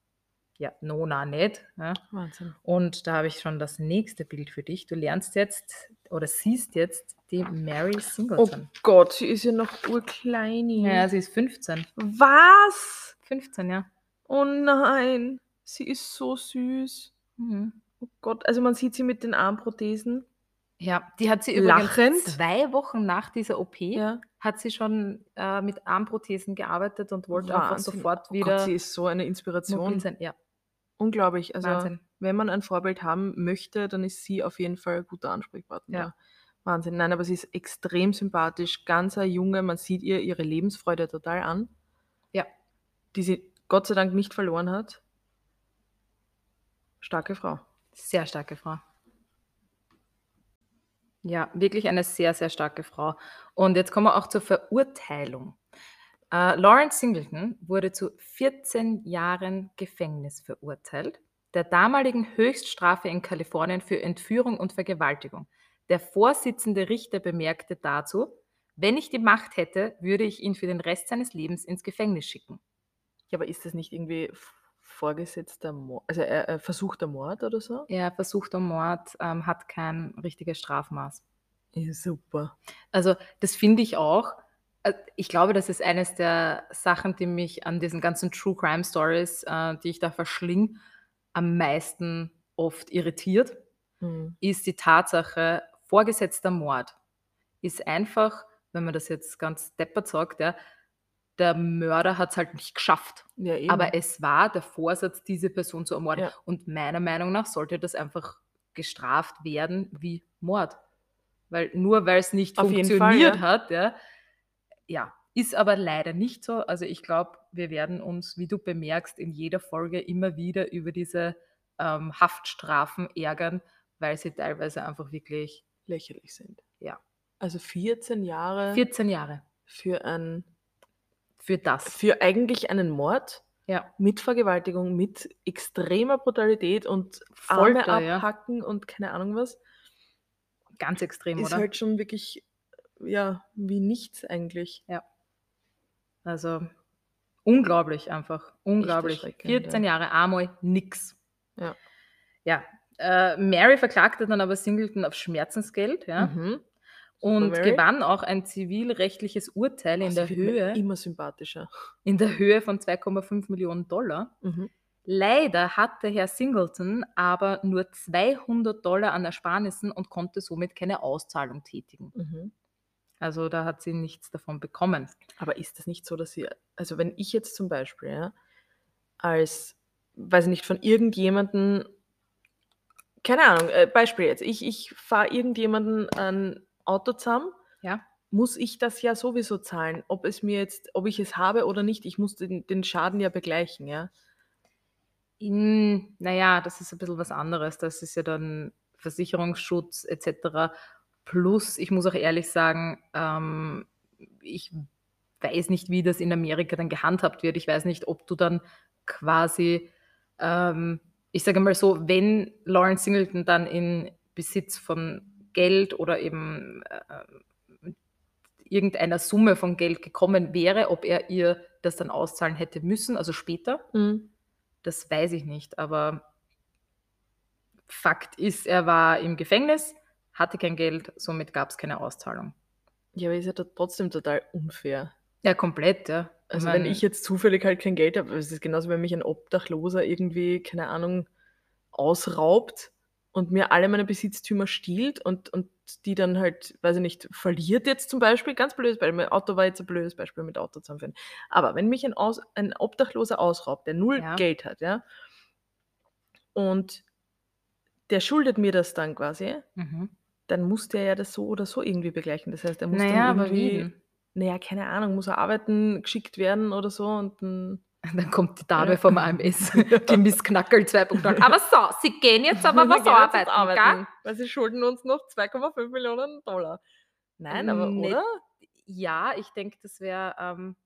Ja, no, na, nicht. Ja. Wahnsinn. Und da habe ich schon das nächste Bild für dich. Du lernst jetzt oder siehst jetzt die Mary Oh Singleton. Gott, sie ist ja noch urkleini. Ja, sie ist 15. Was? 15, ja. Oh nein, sie ist so süß. Mhm. Oh Gott, also man sieht sie mit den Armprothesen. Ja, die hat sie übrigens Lachend. zwei Wochen nach dieser OP, Ja. Hat sie schon äh, mit Armprothesen gearbeitet und wollte einfach Wahnsinn. sofort Oh wieder Gott, sie ist so eine Inspiration. sein. Ja, Unglaublich. Also, Wahnsinn. wenn man ein Vorbild haben möchte, dann ist sie auf jeden Fall ein guter Ansprechpartner. Ja. Wahnsinn. Nein, aber sie ist extrem sympathisch, ganz eine Junge. Man sieht ihr ihre Lebensfreude total an, Ja, die sie Gott sei Dank nicht verloren hat. Starke Frau. sehr starke Frau. Ja, wirklich eine sehr, sehr starke Frau. Und jetzt kommen wir auch zur Verurteilung. Äh, Lawrence Singleton wurde zu 14 Jahren Gefängnis verurteilt, der damaligen Höchststrafe in Kalifornien für Entführung und Vergewaltigung. Der Vorsitzende Richter bemerkte dazu, wenn ich die Macht hätte, würde ich ihn für den Rest seines Lebens ins Gefängnis schicken. Ja, aber ist das nicht irgendwie vorgesetzter Mord, also äh, äh, versuchter Mord oder so? Er versuchter Mord ähm, hat kein richtiges Strafmaß. Ja, super. Also, das finde ich auch. Äh, Ich glaube, das ist eines der Sachen, die mich an diesen ganzen True Crime Stories, äh, die ich da verschlinge, am meisten oft irritiert, Mhm. ist die Tatsache, vorgesetzter Mord ist einfach, wenn man das jetzt ganz deppert sagt, ja, der Mörder hat es halt nicht geschafft. Ja. Aber es war der Vorsatz, diese Person zu ermorden. Ja. Und meiner Meinung nach sollte das einfach gestraft werden wie Mord. Weil nur weil es nicht Auf funktioniert Fall, hat, ja, ja, ist aber leider nicht so. Also ich glaube, wir werden uns, wie du bemerkst, in jeder Folge immer wieder über diese ähm, Haftstrafen ärgern, weil sie teilweise einfach wirklich, lächerlich sind. ja, Also 14 Jahre 14 Jahre für ein für das. für eigentlich einen Mord Ja, mit Vergewaltigung, mit extremer Brutalität und Folter, Arme ja. abhacken und keine Ahnung was, ganz extrem, ist oder? halt schon wirklich ja, wie nichts eigentlich. Ja. Also unglaublich einfach. Unglaublich. erschreckend, 14 Jahre einmal nix. Ja. Ja. Äh, Mary verklagte dann aber Singleton auf Schmerzensgeld ja, Mhm. Und Mary. gewann auch ein zivilrechtliches Urteil in Oh, der, Höhe, immer sympathischer. in der Höhe von 2,5 Millionen Dollar. Mhm. Leider hatte Herr Singleton aber nur 200 Dollar an Ersparnissen und konnte somit keine Auszahlung tätigen. Mhm. Also da hat sie nichts davon bekommen. Aber ist das nicht so, dass sie, also wenn ich jetzt zum Beispiel ja, als, weiß ich nicht, von irgendjemandem, keine Ahnung, äh, Beispiel jetzt, ich, ich fahre irgendjemanden ein Auto zusammen, Ja. muss ich das ja sowieso zahlen, ob es mir jetzt, ob ich es habe oder nicht. Ich muss den, den Schaden ja begleichen, ja. In, naja, das ist ein bisschen was anderes. Das ist ja dann Versicherungsschutz etc. Plus, ich muss auch ehrlich sagen, ähm, ich weiß nicht, wie das in Amerika dann gehandhabt wird. Ich weiß nicht, ob du dann quasi, ähm, ich sage mal so, wenn Lawrence Singleton dann in Besitz von Geld oder eben äh, irgendeiner Summe von Geld gekommen wäre, ob er ihr das dann auszahlen hätte müssen, also später. Mhm. Das weiß ich nicht, aber Fakt ist, er war im Gefängnis, hatte kein Geld, somit gab es keine Auszahlung. Ja, aber ist ja trotzdem total unfair. Ja, komplett, ja. Also mein, wenn ich jetzt zufällig halt kein Geld habe, es ist genauso, wenn mich ein Obdachloser irgendwie, keine Ahnung, ausraubt und mir alle meine Besitztümer stiehlt und, und die dann halt, weiß ich nicht, verliert jetzt zum Beispiel, ganz blödes Beispiel, mein Auto war jetzt ein blödes Beispiel mit Auto zusammenführen. Aber wenn mich ein, Aus, ein Obdachloser ausraubt, der null Ja. Geld hat, ja, und der schuldet mir das dann quasi, Mhm. dann muss der ja das so oder so irgendwie begleichen. Das heißt, er muss Naja, dann aber irgendwie, wie denn? naja, keine Ahnung, muss er arbeiten, geschickt werden oder so und dann <laughs> Dann kommt die Dame vom AMS, <laughs> die Miss Knackel 2.0. Aber so, Sie gehen jetzt aber <laughs> was arbeiten, gell? Weil sie schulden uns noch 2,5 Millionen Dollar. Nein, aber Nicht- oder? Ja, ich denke, das wäre ähm,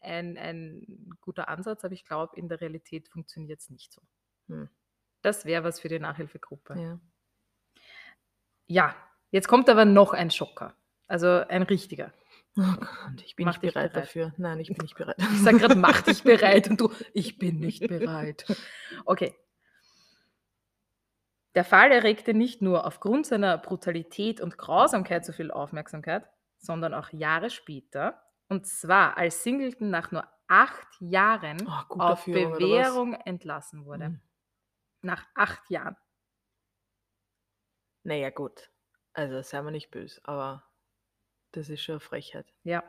ein, ein guter Ansatz, aber ich glaube, in der Realität funktioniert es nicht so. Hm. Das wäre was für die Nachhilfegruppe. Ja. Ja, jetzt kommt aber noch ein Schocker. Also ein richtiger. Oh Gott, ich bin Mach nicht dich bereit, bereit. dafür. Nein, ich bin nicht bereit. <laughs> Ich sage gerade, mach dich bereit und du, ich bin nicht <laughs> bereit. Okay. Der Fall erregte nicht nur aufgrund seiner Brutalität und Grausamkeit so viel Aufmerksamkeit, sondern auch Jahre später. Und zwar, als Singleton nach nur acht Jahren Oh, auf Führung? Bewährung entlassen wurde. Hm. Nach acht Jahren. Naja, gut. Also, seien wir nicht böse, aber das ist schon eine Frechheit. Ja,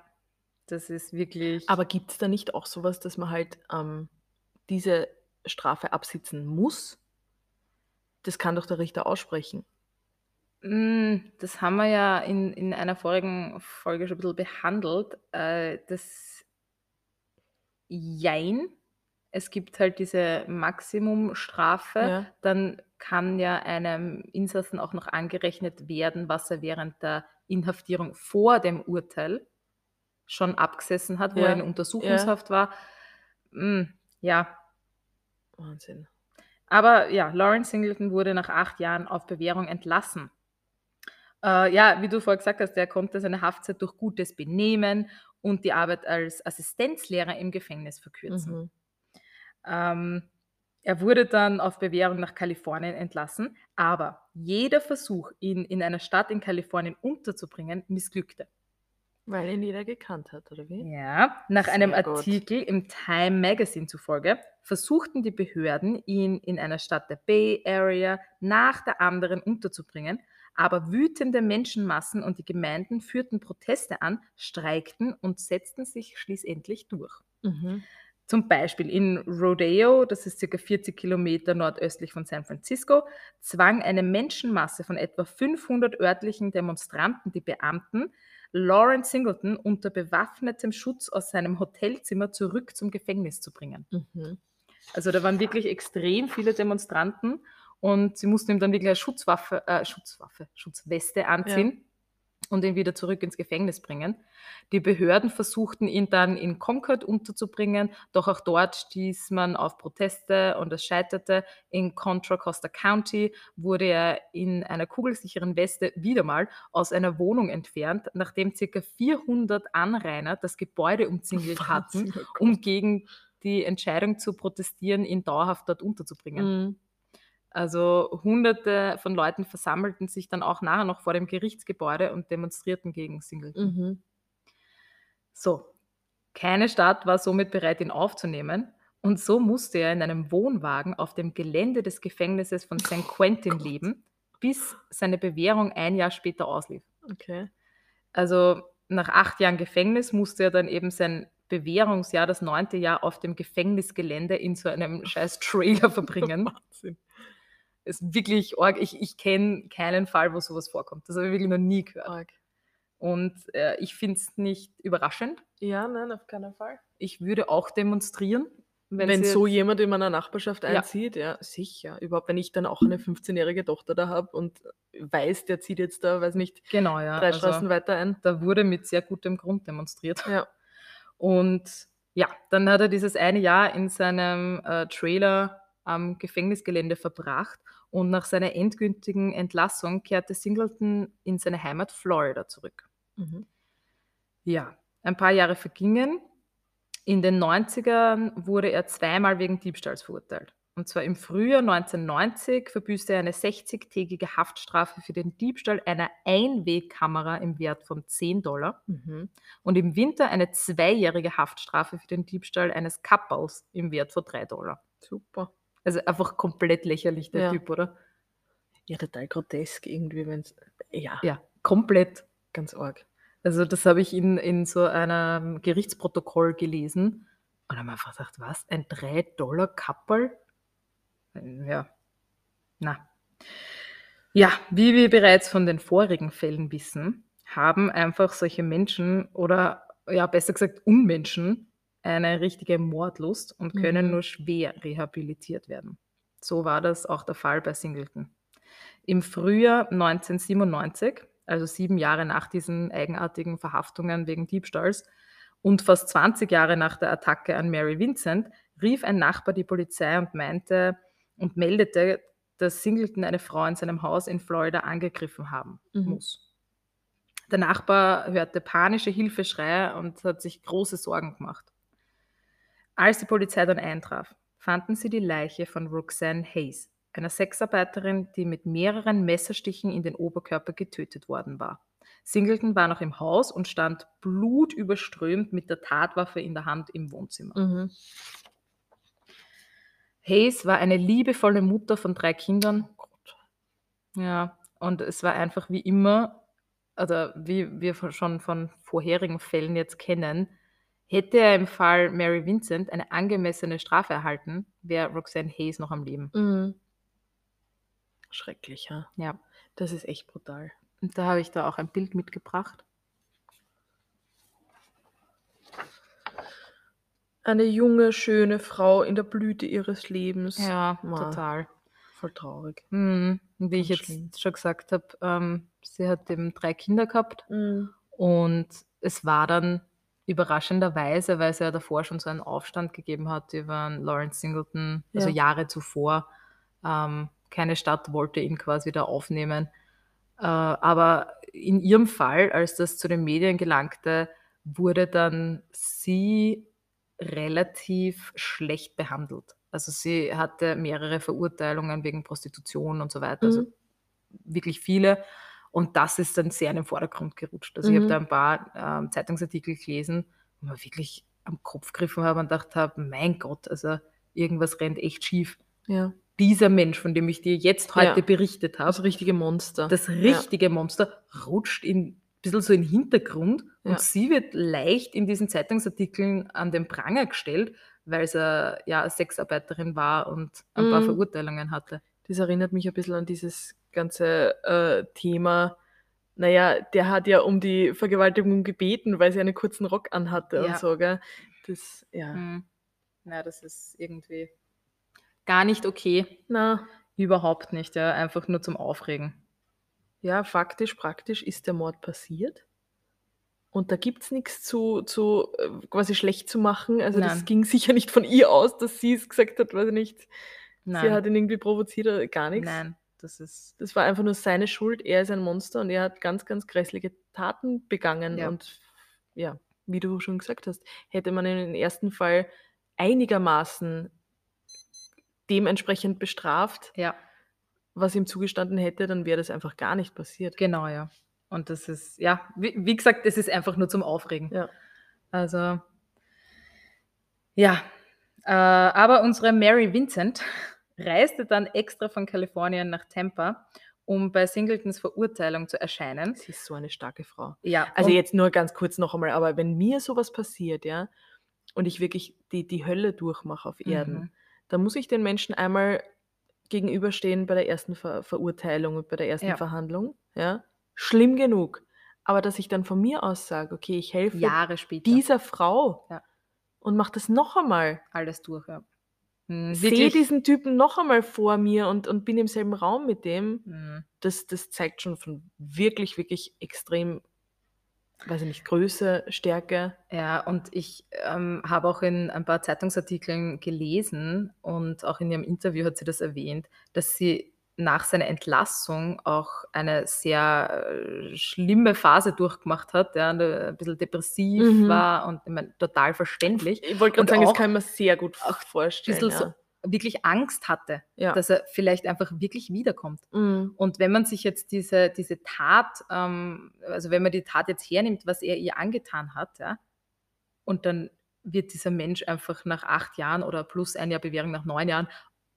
das ist wirklich. Aber gibt es da nicht auch sowas, dass man halt ähm, diese Strafe absitzen muss? Das kann doch der Richter aussprechen. Mm, Das haben wir ja in, in einer vorigen Folge schon ein bisschen behandelt. Äh, das Jein. Es gibt halt diese Maximumstrafe. Ja. Dann kann ja einem Insassen auch noch angerechnet werden, was er während der Inhaftierung vor dem Urteil schon abgesessen hat, wo Ja, er in Untersuchungshaft war. Mm, Ja, Wahnsinn. aber ja, Lawrence Singleton wurde nach acht Jahren auf Bewährung entlassen. Äh, ja, wie du vorher gesagt hast, er konnte seine Haftzeit durch gutes Benehmen und die Arbeit als Assistenzlehrer im Gefängnis verkürzen. Mhm. Ähm, er wurde dann auf Bewährung nach Kalifornien entlassen, aber jeder Versuch, ihn in einer Stadt in Kalifornien unterzubringen, missglückte. Weil ihn jeder gekannt hat, oder wie? Ja, nach einem Sehr gut. Artikel im Time Magazine zufolge versuchten die Behörden, ihn in einer Stadt der Bay Area nach der anderen unterzubringen, aber wütende Menschenmassen und die Gemeinden führten Proteste an, streikten und setzten sich schließlich durch. Mhm. Zum Beispiel in Rodeo, das ist circa 40 Kilometer nordöstlich von San Francisco, zwang eine Menschenmasse von etwa 500 örtlichen Demonstranten die Beamten, Lawrence Singleton unter bewaffnetem Schutz aus seinem Hotelzimmer zurück zum Gefängnis zu bringen. Mhm. Also da waren wirklich extrem viele Demonstranten und sie mussten ihm dann wirklich eine Schutzwaffe, äh, Schutzwaffe, Schutzweste anziehen und ihn wieder zurück ins Gefängnis bringen. Die Behörden versuchten ihn dann in Concord unterzubringen, doch auch dort stieß man auf Proteste und es scheiterte. In Contra Costa County wurde er in einer kugelsicheren Weste wieder mal aus einer Wohnung entfernt, nachdem ca. 400 Anrainer das Gebäude umzingelt <laughs> hatten, Wahnsinn, oh Gott. um gegen die Entscheidung zu protestieren, ihn dauerhaft dort unterzubringen. Mhm. Also hunderte von Leuten versammelten sich dann auch nachher noch vor dem Gerichtsgebäude und demonstrierten gegen Singleton. Mhm. So, keine Stadt war somit bereit, ihn aufzunehmen Und so musste er in einem Wohnwagen auf dem Gelände des Gefängnisses von St. Quentin Gott. leben, bis seine Bewährung ein Jahr später auslief. Okay. Also nach acht Jahren Gefängnis musste er dann eben sein Bewährungsjahr, das neunte Jahr, auf dem Gefängnisgelände in so einem scheiß Trailer <laughs> verbringen. Wahnsinn. Ist wirklich arg. Ich, ich kenne keinen Fall, wo sowas vorkommt. Das habe ich wirklich noch nie gehört. Arg. Und äh, ich finde es nicht überraschend. Ja, nein, auf keinen Fall. Ich würde auch demonstrieren, wenn, Wenn, so jemand in meiner Nachbarschaft Ja. einzieht, ja, sicher. Überhaupt, wenn ich dann auch eine 15-jährige Tochter da habe und weiß, der zieht jetzt da, weiß nicht, Genau, ja. drei also- Straßen weiter ein. da wurde mit sehr gutem Grund demonstriert. Ja. Und ja, dann hat er dieses eine Jahr in seinem äh, Trailer am Gefängnisgelände verbracht und nach seiner endgültigen Entlassung kehrte Singleton in seine Heimat Florida zurück. Mhm. Ja, ein paar Jahre vergingen. In den 90ern wurde er zweimal wegen Diebstahls verurteilt. Und zwar im Frühjahr 1990 verbüßte er eine 60-tägige Haftstrafe für den Diebstahl einer Einwegkamera im Wert von 10 Dollar Mhm. und im Winter eine zweijährige Haftstrafe für den Diebstahl eines Kappers im Wert von 3 Dollar. Super. Also einfach komplett lächerlich, der Ja. Typ, oder? Ja, total grotesk irgendwie, wenn es. Ja, Ja, komplett. ganz arg. Also das habe ich in, in so einem Gerichtsprotokoll gelesen und habe einfach gedacht, was, ein 3-Dollar-Kapperl? Ja, na. Ja, wie wir bereits von den vorigen Fällen wissen, haben einfach solche Menschen oder ja, besser gesagt Unmenschen eine richtige Mordlust und können Mhm. nur schwer rehabilitiert werden. So war das auch der Fall bei Singleton. Im Frühjahr 1997, also sieben Jahre nach diesen eigenartigen Verhaftungen wegen Diebstahls und fast 20 Jahre nach der Attacke an Mary Vincent, rief ein Nachbar die Polizei und meinte und meldete, dass Singleton eine Frau in seinem Haus in Florida angegriffen haben Mhm. muss. Der Nachbar hörte panische Hilfeschreie und hat sich große Sorgen gemacht. Als die Polizei dann eintraf, fanden sie die Leiche von Roxanne Hayes, einer Sexarbeiterin, die mit mehreren Messerstichen in den Oberkörper getötet worden war. Singleton war noch im Haus und stand blutüberströmt mit der Tatwaffe in der Hand im Wohnzimmer. Mhm. Hayes war eine liebevolle Mutter von drei Kindern. Ja, und es war einfach wie immer, oder wie wir schon von vorherigen Fällen jetzt kennen, hätte er im Fall Mary Vincent eine angemessene Strafe erhalten, wäre Roxanne Hayes noch am Leben. Mhm. Schrecklich, ja. Ja, Das ist echt brutal. und da habe ich da auch ein Bild mitgebracht. Eine junge, schöne Frau in der Blüte ihres Lebens. Ja, Ma. total. Voll traurig. Hm, und wie ich jetzt schlimm. schon gesagt habe, ähm, sie hat eben drei Kinder gehabt Mhm. und es war dann überraschenderweise, weil es ja davor schon so einen Aufstand gegeben hat über Lawrence Singleton, also Ja. Jahre zuvor. Ähm, keine Stadt wollte ihn quasi da aufnehmen. Äh, aber in ihrem Fall, als das zu den Medien gelangte, wurde dann sie relativ schlecht behandelt. Also sie hatte mehrere Verurteilungen wegen Prostitution und so weiter, also Mhm. wirklich viele. Und das ist dann sehr in den Vordergrund gerutscht. Also ich habe Mhm. da ein paar ähm, Zeitungsartikel gelesen, wo man wirklich am Kopf gegriffen habe und gedacht habe, mein Gott, also irgendwas rennt echt schief. Ja. Dieser Mensch, von dem ich dir jetzt heute Ja. berichtet habe, Das richtige Monster. das richtige Monster rutscht in, ein bisschen so in den Hintergrund und Ja. sie wird leicht in diesen Zeitungsartikeln an den Pranger gestellt, weil sie ja Sexarbeiterin war und ein paar Mhm. Verurteilungen hatte. Das erinnert mich ein bisschen an dieses ganze äh, Thema. Naja, der hat ja um die Vergewaltigung gebeten, weil sie einen kurzen Rock anhatte Ja. und so, gell? Das, ja. Hm. Na, das ist irgendwie gar nicht okay. Na, Überhaupt nicht, ja. Einfach nur zum Aufregen. ja, faktisch, praktisch ist der Mord passiert. Und da gibt es nichts zu, zu äh, quasi schlecht zu machen. Also das Nein. ging sicher nicht von ihr aus, dass sie es gesagt hat, weiß ich nicht. Nein. Sie hat ihn irgendwie provoziert oder gar nichts. Nein, das ist. Das war einfach nur seine Schuld. Er ist ein Monster und er hat ganz, ganz grässliche Taten begangen. Ja. Und ja, wie du schon gesagt hast, hätte man ihn im ersten Fall einigermaßen dementsprechend bestraft, Ja, was ihm zugestanden hätte, dann wäre das einfach gar nicht passiert. genau, ja. Und das ist, ja, wie, wie gesagt, es ist einfach nur zum Aufregen. Ja. Also, ja. Äh, aber unsere Mary Vincent reiste dann extra von Kalifornien nach Tampa, um bei Singletons Verurteilung zu erscheinen. Sie ist so eine starke Frau. Ja, Also jetzt nur ganz kurz noch einmal, aber wenn mir sowas passiert, ja, und ich wirklich die, die Hölle durchmache auf Erden, Mhm. dann muss ich den Menschen einmal gegenüberstehen bei der ersten Ver Verurteilung und bei der ersten Ja. Verhandlung. Ja? Schlimm genug. Aber dass ich dann von mir aus sage, okay, ich helfe Jahre später. dieser Frau Ja. und mache das noch einmal. alles durch, ja. Mhm, Sehe diesen Typen noch einmal vor mir und, und bin im selben Raum mit dem. Mhm. Das, das zeigt schon von wirklich, wirklich extrem, weiß ich nicht, Größe, Stärke. Ja, und ich ähm, habe auch in ein paar Zeitungsartikeln gelesen und auch in ihrem Interview hat sie das erwähnt, dass sie nach seiner Entlassung auch eine sehr äh, schlimme Phase durchgemacht hat, ja, ein bisschen depressiv Mhm. war und ich meine, total verständlich. Ich wollte gerade sagen, das kann ich mir sehr gut auch ein vorstellen. bisschen ja. so wirklich Angst hatte, Ja. dass er vielleicht einfach wirklich wiederkommt. Mhm. Und wenn man sich jetzt diese, diese Tat, ähm, also wenn man die Tat jetzt hernimmt, was er ihr angetan hat, ja, und dann wird dieser Mensch einfach nach acht Jahren oder plus ein Jahr Bewährung nach neun Jahren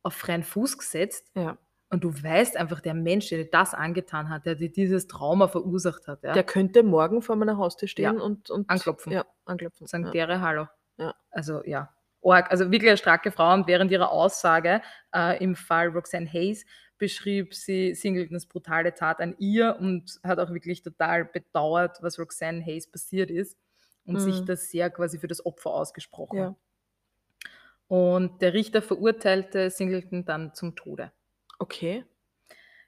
auf freien Fuß gesetzt ja. Und du weißt einfach, der Mensch, der dir das angetan hat, der dir dieses Trauma verursacht hat, ja, Der könnte morgen vor meiner Haustür stehen Ja. und, und Anklopfen. Ja, anklopfen. sagen ja. dere Hallo. Ja. Also ja, Org, also wirklich eine starke Frau und während ihrer Aussage äh, im Fall Roxanne Hayes beschrieb sie Singletons brutale Tat an ihr und hat auch wirklich total bedauert, was Roxanne Hayes passiert ist und sich Mhm. das sehr quasi für das Opfer ausgesprochen. Ja. Und der Richter verurteilte Singleton dann zum Tode. Okay.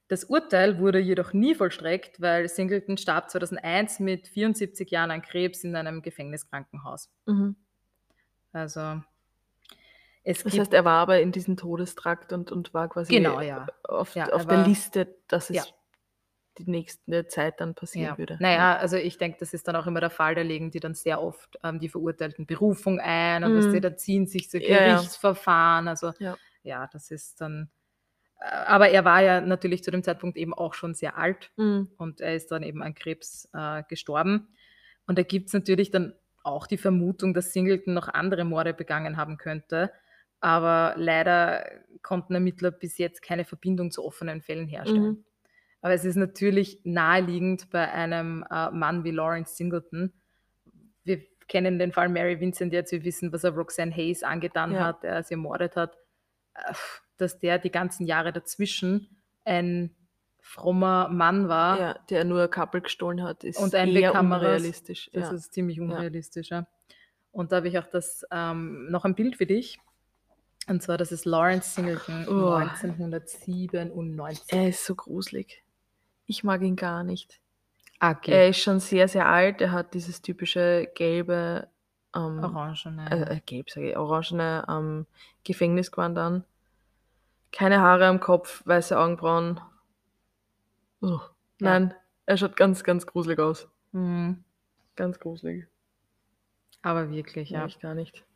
Das Urteil wurde jedoch nie vollstreckt, weil Singleton starb 2001 mit 74 Jahren an Krebs in einem Gefängniskrankenhaus. Mhm. Also es Das heißt, er war aber in diesem Todestrakt und, und war quasi Genau, ja. auf, Ja, auf er der war- Liste, dass es Ja. die nächste Zeit dann passieren würde. Naja, also ich denke, das ist dann auch immer der Fall, da legen die dann sehr oft ähm, die Verurteilten Berufung ein und Mhm. die, da ziehen sich so. Gerichtsverfahren. Also ja, das ist dann. Aber er war ja natürlich zu dem Zeitpunkt eben auch schon sehr alt Mhm. und er ist dann eben an Krebs äh, gestorben. Und da gibt es natürlich dann auch die Vermutung, dass Singleton noch andere Morde begangen haben könnte. Aber leider konnten Ermittler bis jetzt keine Verbindung zu offenen Fällen herstellen. Mhm. Aber es ist natürlich naheliegend bei einem äh, Mann wie Lawrence Singleton. Wir kennen den Fall Mary Vincent jetzt, wir wissen, was er Roxanne Hayes angetan Ja. hat, der sie ermordet hat, äh, dass der die ganzen Jahre dazwischen ein frommer Mann war. Ja, der nur Couple gestohlen hat, ist Und ein eher unrealistisch. Das ja. ist ziemlich unrealistisch. Ja. Und da habe ich auch das, ähm, noch ein Bild für dich. Und zwar, das ist Lawrence Singleton Oh. 1997. er ist so gruselig. Ich mag ihn gar nicht. AG. Er ist schon sehr, sehr alt. Er hat dieses typische gelbe, ähm, Orangene. äh, äh, gelb, sage ich, orangene ähm, Gefängnisgewand an. Keine Haare am Kopf, weiße Augenbrauen. Oh, nein, er schaut ganz, ganz gruselig aus. Mhm. Ganz gruselig. Aber wirklich, Ja. ja. Ich gar nicht.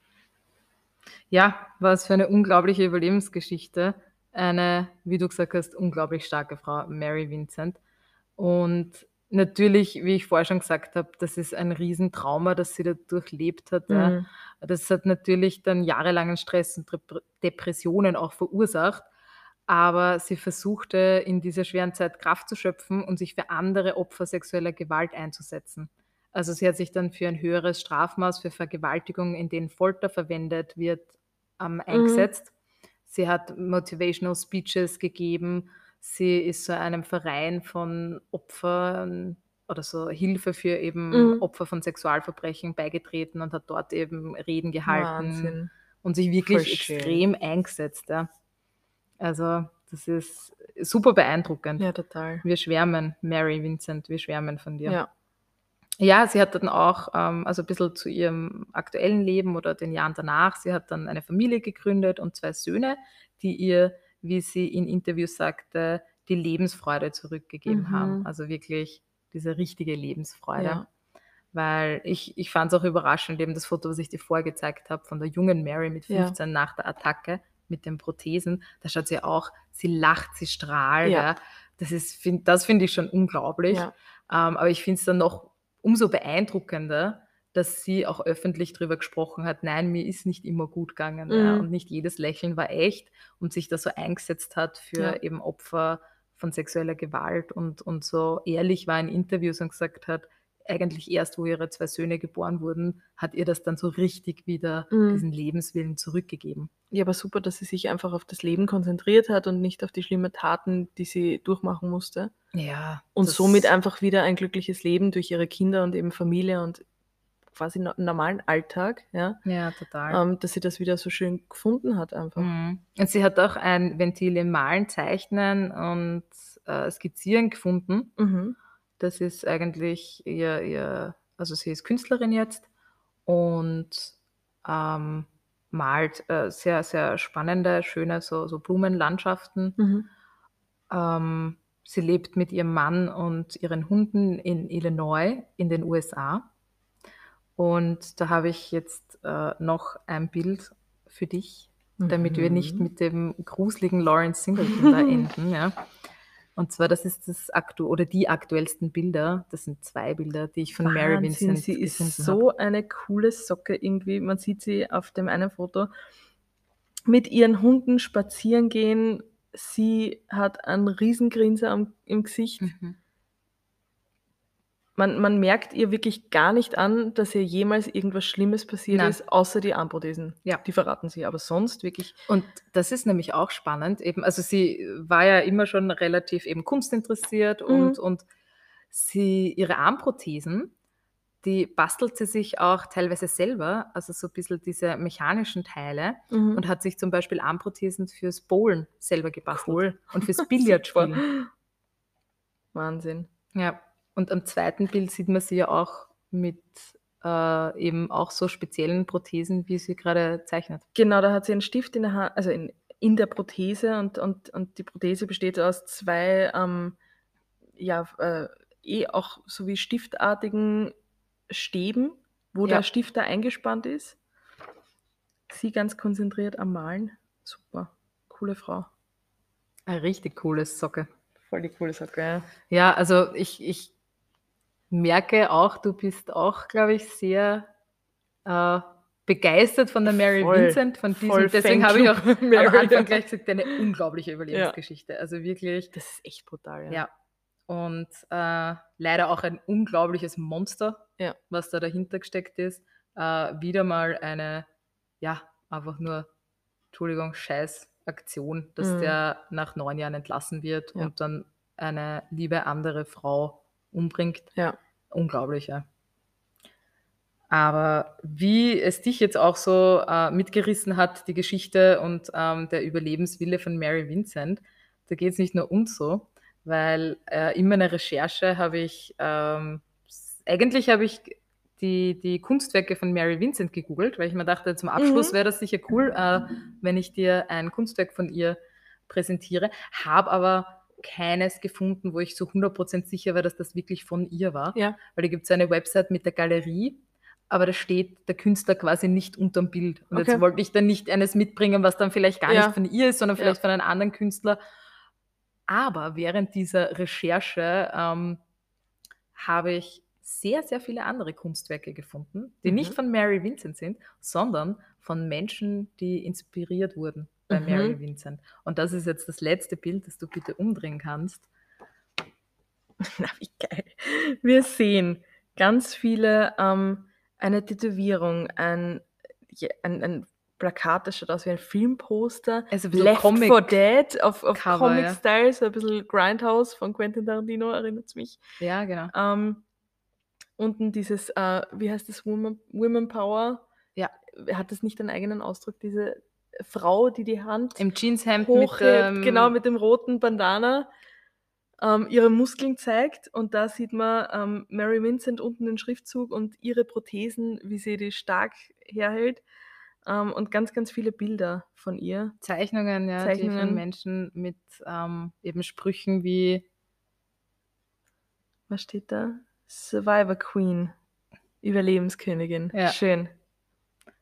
Ja, was für eine unglaubliche Überlebensgeschichte. Eine, wie du gesagt hast, unglaublich starke Frau, Mary Vincent. Und natürlich, wie ich vorher schon gesagt habe, das ist ein Riesentrauma, das sie da durchlebt hat. Ja. Mhm. Das hat natürlich dann jahrelangen Stress und Dep- Depressionen auch verursacht. Aber sie versuchte in dieser schweren Zeit Kraft zu schöpfen und sich für andere Opfer sexueller Gewalt einzusetzen. Also sie hat sich dann für ein höheres Strafmaß für Vergewaltigung, in denen Folter verwendet wird, ähm, eingesetzt. Sie hat Motivational Speeches gegeben. Sie ist so einem Verein von Opfern oder so Hilfe für eben Mhm. Opfer von Sexualverbrechen beigetreten und hat dort eben Reden gehalten Wahnsinn. und sich wirklich extrem eingesetzt. Ja. Also das ist super beeindruckend. Ja, total. Wir schwärmen, Mary Vincent, wir schwärmen von dir. Ja. Ja, sie hat dann auch, ähm, also ein bisschen zu ihrem aktuellen Leben oder den Jahren danach, sie hat dann eine Familie gegründet und zwei Söhne, die ihr, wie sie in Interviews sagte, die Lebensfreude zurückgegeben Mhm. haben. Also wirklich diese richtige Lebensfreude. Ja. Weil ich, ich fand es auch überraschend, eben das Foto, was ich dir vorgezeigt habe, von der jungen Mary mit Ja. 15 nach der Attacke mit den Prothesen. Da schaut sie auch, sie lacht, sie strahlt. Ja. Ja. Das, ist, find, das finde ich schon unglaublich. Ja. Ähm, aber ich finde es dann noch umso beeindruckender, dass sie auch öffentlich darüber gesprochen hat: „Nein, mir ist nicht immer gut gegangen“, ja, Mhm. und nicht jedes Lächeln war echt und sich da so eingesetzt hat für Ja. eben Opfer von sexueller Gewalt und und so ehrlich war in Interviews und gesagt hat, eigentlich erst, wo ihre 2 Söhne geboren wurden, hat ihr das dann so richtig wieder Mhm. diesen Lebenswillen zurückgegeben. Ja, aber super, dass sie sich einfach auf das Leben konzentriert hat und nicht auf die schlimmen Taten, die sie durchmachen musste. Ja, Und somit einfach wieder ein glückliches Leben durch ihre Kinder und eben Familie und quasi no normalen Alltag, ja, Ja, total. ähm, dass sie das wieder so schön gefunden hat einfach. Mhm. Und sie hat auch ein Ventil im Malen, Zeichnen und, äh, Skizzieren gefunden. Mhm. Das ist eigentlich ihr ihr also, sie ist Künstlerin jetzt und, ähm, malt, äh, sehr, sehr spannende, schöne so so Blumenlandschaften. Mhm. Ähm, sie lebt mit ihrem Mann und ihren Hunden in Illinois in den USA. Und da habe ich jetzt, äh, noch ein Bild für dich, damit wir nicht Mhm. mit dem gruseligen Lawrence Singleton da <laughs> enden, ja. Und zwar, das ist das aktu oder die aktuellsten Bilder. Das sind 2 Bilder, die ich von Mary Wahnsinn, Vincent sie ist so eine coole Socke irgendwie. Man sieht sie auf dem einen Foto mit ihren Hunden spazieren gehen. Sie hat einen Riesengrinser am im Gesicht. Mhm. Man man merkt ihr wirklich gar nicht an, dass ihr jemals irgendwas Schlimmes passiert Nein. ist, außer die Armprothesen. Ja. Die verraten sie, aber sonst wirklich Und das ist nämlich auch spannend eben also, sie war ja immer schon relativ eben kunstinteressiert und Mhm. und sie ihre Armprothesen, die bastelt sie sich auch teilweise selber, also, so bisschen diese mechanischen Teile Mhm. und hat sich zum Beispiel Armprothesen fürs Bowlen selber gebastelt Cool. und fürs. <laughs> Billardspielen. Wahnsinn. Ja, und am zweiten Bild sieht man sie ja auch mit, äh, eben auch so speziellen Prothesen, wie sie grade zeichnet. Genau, da hat sie einen Stift in der Ha also, in in der Prothese und und und die Prothese besteht aus 2, ähm, ja, äh, eh auch so wie stiftartigen Stäben, wo Ja. der Stift da eingespannt ist. Sie ganz konzentriert am Malen. Super, coole Frau. Ein richtig cooles Socke. Voll die coole Socke, ja. Ja, also, ich ich merke auch, du bist auch, glaube ich, sehr, äh, begeistert von der Mary Voll, Vincent, von diesem deswegen habe ich auch <laughs> am Mary, ja. Anfang gleich gesagt, eine unglaubliche Überlebensgeschichte. Also, wirklich Das ist echt brutal, ja. ja. Und, äh, leider auch ein unglaubliches Monster, Ja. was da dahinter gesteckt ist. Äh, wieder mal eine, ja, einfach nur, Entschuldigung, Scheißaktion, dass Mhm. der nach 9 Jahren entlassen wird Ja. und dann eine liebe andere Frau umbringt. Ja. Unglaublich, ja. Aber wie es dich jetzt auch so, äh, mitgerissen hat, die Geschichte und, ähm, der Überlebenswille von Mary Vincent, da geht's nicht nur uns so, weil, äh, in meiner Recherche habe ich, ähm, eigentlich habe ich die die Kunstwerke von Mary Vincent gegoogelt, weil ich mir dachte, zum Abschluss Mhm. wäre das sicher cool, äh, wenn ich dir ein Kunstwerk von ihr präsentiere, habe aber keines gefunden, wo ich so 100 sicher war, dass das wirklich von ihr war. Ja. Weil da gibt's so eine Website mit der Galerie, aber da steht der Künstler quasi nicht unterm Bild. Und Okay. jetzt wollte ich dann nicht eines mitbringen, was dann vielleicht gar Ja. nicht von ihr ist, sondern Ja. vielleicht von einem anderen Künstler. Aber während dieser Recherche, ähm, habe ich sehr, sehr viele andere Kunstwerke gefunden, die nicht Mhm. von Mary Vincent sind, sondern von Menschen, die inspiriert wurden bei Mary Mhm. Vincent. Und das ist jetzt das letzte Bild, das du bitte umdrehen kannst. <laughs> Na, wie geil. Wir sehen ganz viele, ähm eine Tätowierung, ein ein ein Plakat, das schaut aus wie ein Filmposter. Also, ein bisschen Left Comic 4 Dead auf auf Cover, ja. Comic-Style, so ein bisschen Grindhouse von Quentin Tarantino erinnert's mich. Ja, genau. Ähm, unten dieses, äh, wie heißt das, Woman Women Power? Ja. Hat das nicht einen eigenen Ausdruck, diese Frau, die die Hand Im Jeanshemd mit, hochhebt, genau, ähm mit dem roten Bandana, ähm, ihre Muskeln zeigt und da sieht man, ähm, Mary Vincent unten den Schriftzug und ihre Prothesen, wie sie die stark herhält, ähm, und ganz, ganz viele Bilder von ihr. Zeichnungen, ja, die von Zeichnungen. Menschen mit, ähm, eben Sprüchen wie Was steht da? Survivor Queen, Überlebenskönigin. Ja. Schön.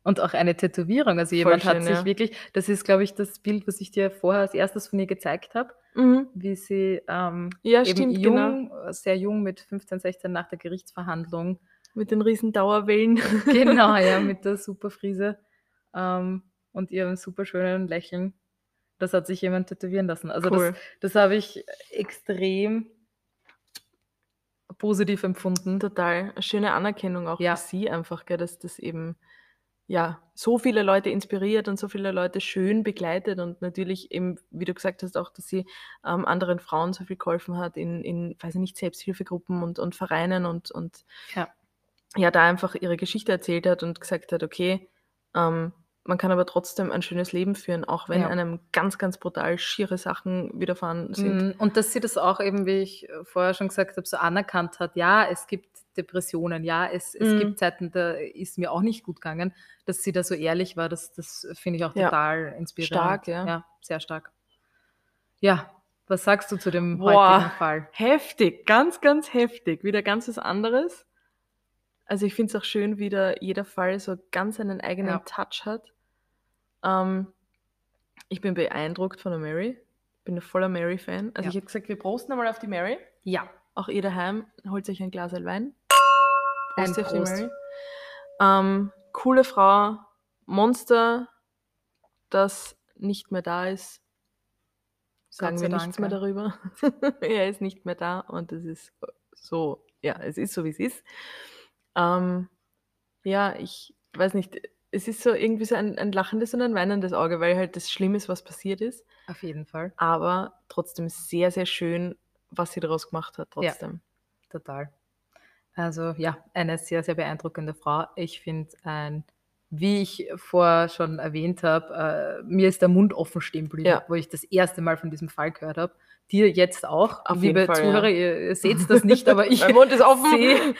Und auch eine Tätowierung. Also, jemand hat schön, sich ja. wirklich das ist, glaube ich, das Bild, was ich dir vorher als Erstes von ihr gezeigt habe, Mhm. wie sie, ähm, Ja, eben stimmt, genau. jung sehr jung mit 15, 16 nach der Gerichtsverhandlung, Mit den riesen Dauerwellen. <laughs> Genau, ja, <laughs> mit der Superfriese ähm, und ihrem superschönen Lächeln. Das hat sich jemand tätowieren lassen. Also Cool. das, das habe ich extrem positiv empfunden. Total. Schöne Anerkennung auch Ja. für sie einfach, gell, dass das eben ja so viele Leute inspiriert und so viele Leute schön begleitet und natürlich eben, wie du gesagt hast, auch, dass sie ähm, anderen Frauen so viel geholfen hat in, in, weiß ich nicht, Selbsthilfegruppen und, und Vereinen und, und Ja. ja, da einfach ihre Geschichte erzählt hat und gesagt hat, okay, ähm, man kann aber trotzdem ein schönes Leben führen, auch wenn Ja. einem ganz, ganz brutal schiere Sachen widerfahren sind. Mm, Und dass sie das auch eben, wie ich äh, vorher schon gesagt habe, so anerkannt hat, ja, es gibt Depressionen, ja, es, es Mhm. gibt Zeiten, da ist mir auch nicht gut gegangen, dass sie da so ehrlich war, das, das finde ich auch Ja. total inspirierend. Stark, ja. Ja, sehr stark. Ja, was sagst du zu dem Boah. heutigen Fall? Heftig, ganz, ganz heftig. Wieder ganz was anderes. Also ich finde es auch schön, wie da jeder Fall so ganz einen eigenen Ja. Touch hat. Ähm, ich bin beeindruckt von der Mary. Bin ein voller Mary-Fan. Also Ja. ich hätte gesagt, wir prosten einmal auf die Mary. Ja, Auch ihr daheim, holt euch ein Glas Wein. Ein Prost auf die Prost. Mary. Ähm, coole Frau, Monster, das nicht mehr da ist. Sagen wir nichts mehr darüber. <laughs> er ist nicht mehr da und es ist so, ja, es ist so, wie es ist. Ähm, ja, ich weiß nicht, es ist so irgendwie so ein, ein lachendes und ein weinendes Auge, weil halt das Schlimme ist, was passiert ist. auf jeden Fall. Aber trotzdem sehr, sehr schön, was sie daraus gemacht hat, Ja. trotzdem. Total. Also ja, eine sehr, sehr beeindruckende Frau. Ich finde ein, wie ich vorher schon erwähnt habe, äh, mir ist der Mund offen stehen geblieben, Ja. wo ich das erste Mal von diesem Fall gehört habe. Dir jetzt auch. Auf Liebe jeden Fall, ja. Zuhörer, ihr, ihr seht das nicht, aber <laughs> ich Mein Mund ist offen. sehe,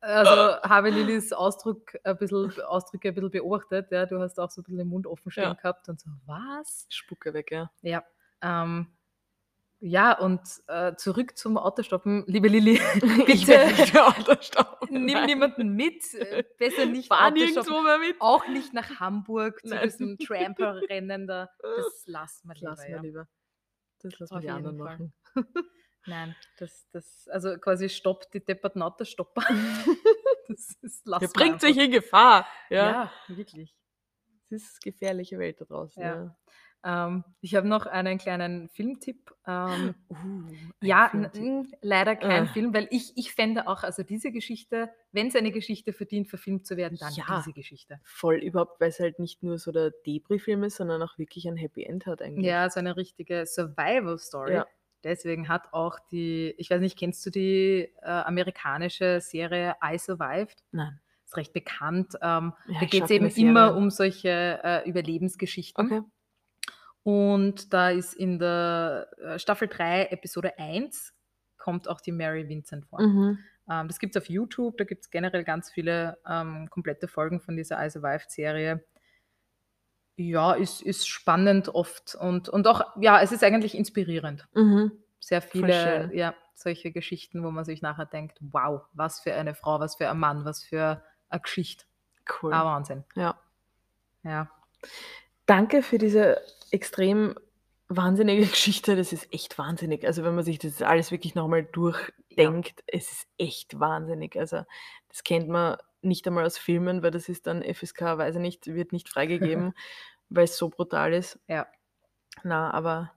also <laughs> habe Lillys Ausdruck ein bisschen, Ausdrücke ein bisschen beobachtet. Ja, du hast auch so ein bisschen den Mund offen stehen Ja. gehabt und so, was? Spucke weg, ja. Ja, ähm, ja, und äh, zurück zum Autostoppen. Liebe Lilly, <laughs> bitte <laughs> nimm Nimm niemanden mit. äh, Besser nicht Fahr Autostoppen. nirgendwo mehr mit. Auch nicht nach Hamburg zu Nein. diesem <laughs> Tramper-Rennen da. Das lassen wir Das lieber. ja. lieber. Das lassen wir die anderen Fall. machen. Nein, das, das, also quasi stoppt die depperten Autostopper. das ist, lassen Ihr bringt einfach. in Gefahr. Ja, Ja. wirklich. Es ist eine gefährliche Welt da draußen. Ja. Ja. Ähm, ich habe noch einen kleinen Filmtipp. Ähm, Uh, ein Ja, Filmtipp. leider kein Äh. Film, weil ich, ich fände auch, also diese Geschichte, wenn es eine Geschichte verdient, verfilmt zu werden, dann Ja. diese Geschichte. Voll überhaupt, weil es halt nicht nur so der Debris-Film ist, sondern auch wirklich ein Happy End hat eigentlich. Ja, so eine richtige Survival-Story. Ja. Deswegen hat auch die, ich weiß nicht, kennst du die äh, amerikanische Serie I Survived? Nein. Ist recht bekannt. Ähm, Ja, da geht es eben immer um solche äh, Überlebensgeschichten. Okay. Und da ist in der äh, Staffel 3, Episode 1, kommt auch die Mary Vincent vor. Mhm. Ähm, das gibt es auf YouTube, da gibt es generell ganz viele ähm, komplette Folgen von dieser I Survived-Serie. Ja, ist, ist spannend oft und, und auch, ja, es ist eigentlich inspirierend. Mhm. Sehr viele, ja, solche Geschichten, wo man sich nachher denkt, wow, was für eine Frau, was für ein Mann, was für eine Geschichte. Cool. Ah, Wahnsinn. ja. Ja, Danke für diese extrem wahnsinnige <laughs> Geschichte. Das ist echt wahnsinnig. Also wenn man sich das alles wirklich nochmal durchdenkt, es ist echt wahnsinnig. Also das kennt man nicht einmal aus Filmen, weil das ist dann FSK, weiß ich nicht, wird nicht freigegeben, <laughs> weil es so brutal ist. ja, Na, aber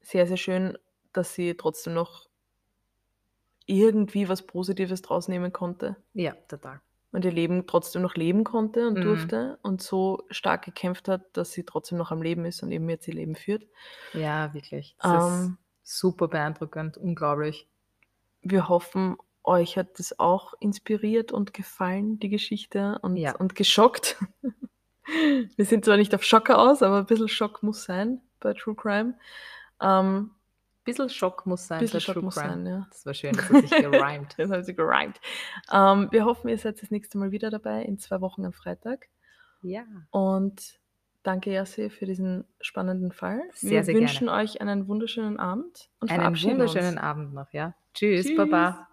sehr, sehr schön, dass sie trotzdem noch irgendwie was Positives draus nehmen konnte ja, total. Und ihr Leben trotzdem noch leben konnte und Mhm. durfte und so stark gekämpft hat, dass sie trotzdem noch am Leben ist und eben jetzt ihr Leben führt. Ja, wirklich. Das Ähm, ist super beeindruckend, unglaublich. wir hoffen, euch hat das auch inspiriert und gefallen, die Geschichte, und, Ja. und geschockt. <laughs> Wir sind zwar nicht auf Schocker aus, aber ein bisschen Schock muss sein bei True Crime. Ähm, Bisschen Schock muss sein. ein bisschen Schock muss Crime. sein, ja. Das war schön, <laughs> das hat sich gerimt. Das gerimt. Ähm, wir hoffen, ihr seid das nächste Mal wieder dabei, in zwei Wochen am Freitag. Ja. Und danke, Jassi, für diesen spannenden Fall. Sehr, wir sehr wünschen euch einen wunderschönen Abend und Einen wunderschönen uns. Abend noch, ja. Tschüss, Tschüss. Baba.